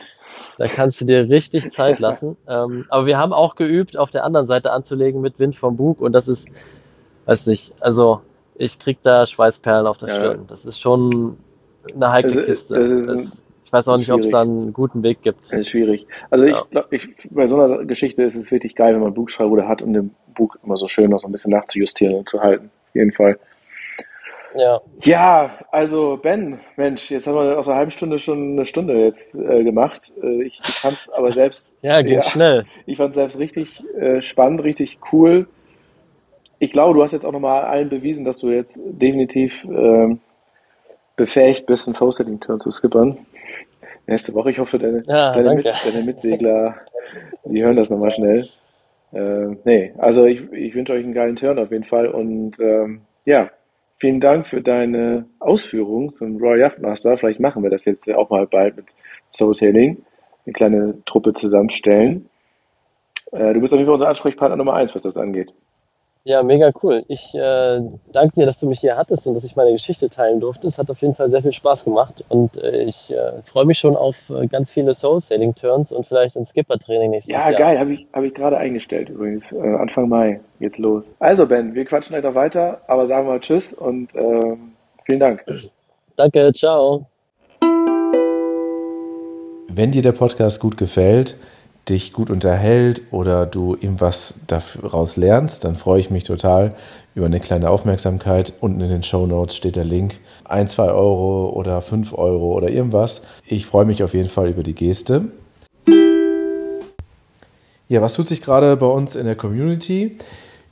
Da kannst du dir richtig *laughs* Zeit lassen. ähm, aber wir haben auch geübt, auf der anderen Seite anzulegen mit Wind vom Bug und das ist, weiß nicht, also ich krieg da Schweißperlen auf der Stirn. Das ist schon eine heikle Kiste. Das, ich weiß auch nicht, ob es da einen guten Weg gibt. Das ist schwierig. Also ja. ich glaube, bei so einer Geschichte ist es wirklich geil, wenn man Bugschallruder hat, um den Bug immer so schön noch so ein bisschen nachzujustieren und zu halten. Auf jeden Fall. Ja. Ja, also Ben, Mensch, jetzt haben wir aus einer halben Stunde schon eine Stunde jetzt äh, gemacht. Äh, ich, ich fand es aber selbst. *laughs* ja, ging ja, schnell. Ich fand es selbst richtig äh, spannend, richtig cool. Ich glaube, du hast jetzt auch nochmal allen bewiesen, dass du jetzt definitiv ähm, befähigt bist, einen Toe-Setting-Turn zu skippern. Nächste Woche, ich hoffe, deine, ja, deine, Mit, deine Mitsegler, die hören das nochmal schnell. Äh, nee, also ich, ich wünsche euch einen geilen Turn auf jeden Fall und ähm, ja, vielen Dank für deine Ausführungen zum Royal Yachtmaster. Vielleicht machen wir das jetzt auch mal bald mit Soul Sailing, eine kleine Truppe zusammenstellen. Äh, du bist auf jeden Fall unser Ansprechpartner Nummer eins, was das angeht. Ja, mega cool. Ich äh, danke dir, dass du mich hier hattest und dass ich meine Geschichte teilen durfte. Es hat auf jeden Fall sehr viel Spaß gemacht und äh, ich äh, freue mich schon auf äh, ganz viele Soul-Sailing-Turns und vielleicht ein Skipper-Training nächstes ja, Jahr. Ja, geil, habe ich, hab ich gerade eingestellt übrigens. Äh, Anfang Mai geht's los. Also Ben, wir quatschen einfach weiter, aber sagen mal Tschüss und äh, vielen Dank. Danke, ciao. Wenn dir der Podcast gut gefällt, dich gut unterhält oder du ihm was daraus lernst, dann freue ich mich total über eine kleine Aufmerksamkeit. Unten in den Show Notes steht der Link. Ein, zwei Euro oder fünf Euro oder irgendwas. Ich freue mich auf jeden Fall über die Geste. Ja, was tut sich gerade bei uns in der Community?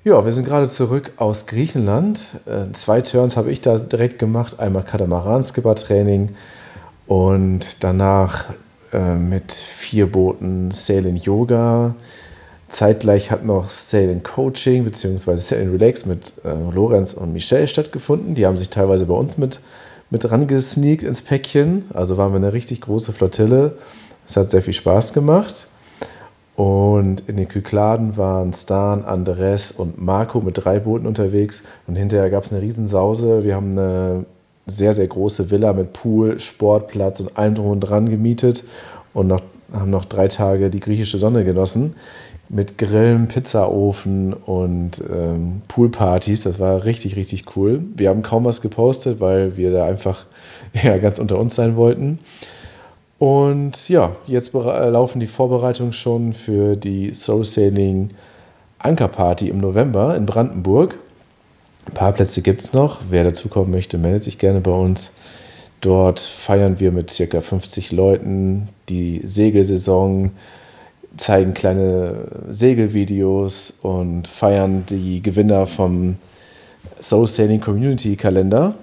Ja, wir sind gerade zurück aus Griechenland. Äh, zwei Turns habe ich da direkt gemacht. Einmal Katamaran-Skipper-Training und danach äh, mit vier Booten Sailing Yoga. Zeitgleich hat noch Sailing Coaching bzw. Sailing Relax mit äh, Lorenz und Michelle stattgefunden. Die haben sich teilweise bei uns mit, mit rangesneakt ins Päckchen. Also waren wir eine richtig große Flottille. Es hat sehr viel Spaß gemacht. Und in den Kykladen waren Stan, Andres und Marco mit drei Booten unterwegs. Und hinterher gab es eine Riesensause. Wir haben eine sehr, sehr große Villa mit Pool, Sportplatz und allem drum und dran gemietet und noch, haben noch drei Tage die griechische Sonne genossen mit Grillen, Pizzaofen und ähm, Poolpartys. Das war richtig, richtig cool. Wir haben kaum was gepostet, weil wir da einfach *laughs* ja, ganz unter uns sein wollten. Und ja, jetzt laufen die Vorbereitungen schon für die Soul Sailing Ankerparty im November in Brandenburg. Ein paar Plätze gibt es noch. Wer dazukommen möchte, meldet sich gerne bei uns. Dort feiern wir mit circa 50 Leuten die Segelsaison, zeigen kleine Segelvideos und feiern die Gewinner vom Soul Sailing Community Kalender.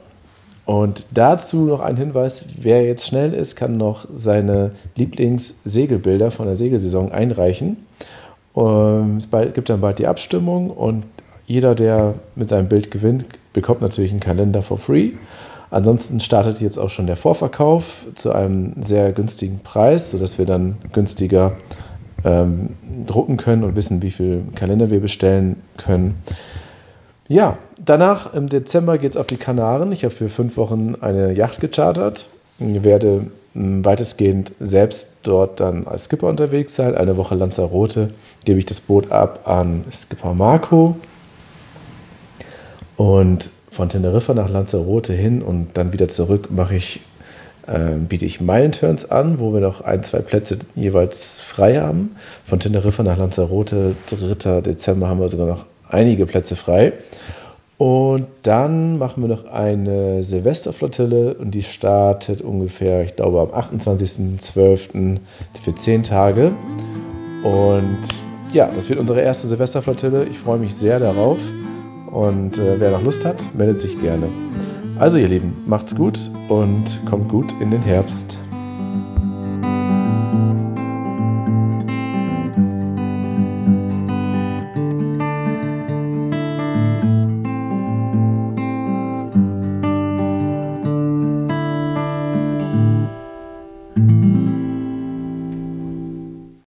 Und dazu noch ein Hinweis: Wer jetzt schnell ist, kann noch seine Lieblingssegelbilder von der Segelsaison einreichen. Ähm, es gibt dann bald die Abstimmung und jeder, der mit seinem Bild gewinnt, bekommt natürlich einen Kalender for free. Ansonsten startet jetzt auch schon der Vorverkauf zu einem sehr günstigen Preis, sodass wir dann günstiger ähm, drucken können und wissen, wie viel Kalender wir bestellen können. Ja, danach im Dezember geht es auf die Kanaren. Ich habe für fünf Wochen eine Yacht gechartert. Ich werde hm, weitestgehend selbst dort dann als Skipper unterwegs sein. Eine Woche Lanzarote gebe ich das Boot ab an Skipper Marco. Und von Teneriffa nach Lanzarote hin und dann wieder zurück mache ich, äh, biete ich Meilenturns an, wo wir noch ein, zwei Plätze jeweils frei haben. Von Teneriffa nach Lanzarote, 3. Dezember, haben wir sogar noch einige Plätze frei. Und dann machen wir noch eine Silvesterflottille und die startet ungefähr, ich glaube, am 28.12. für zehn Tage. Und ja, das wird unsere erste Silvesterflottille. Ich freue mich sehr darauf. Und äh, wer noch Lust hat, meldet sich gerne. Also ihr Lieben, macht's gut und kommt gut in den Herbst.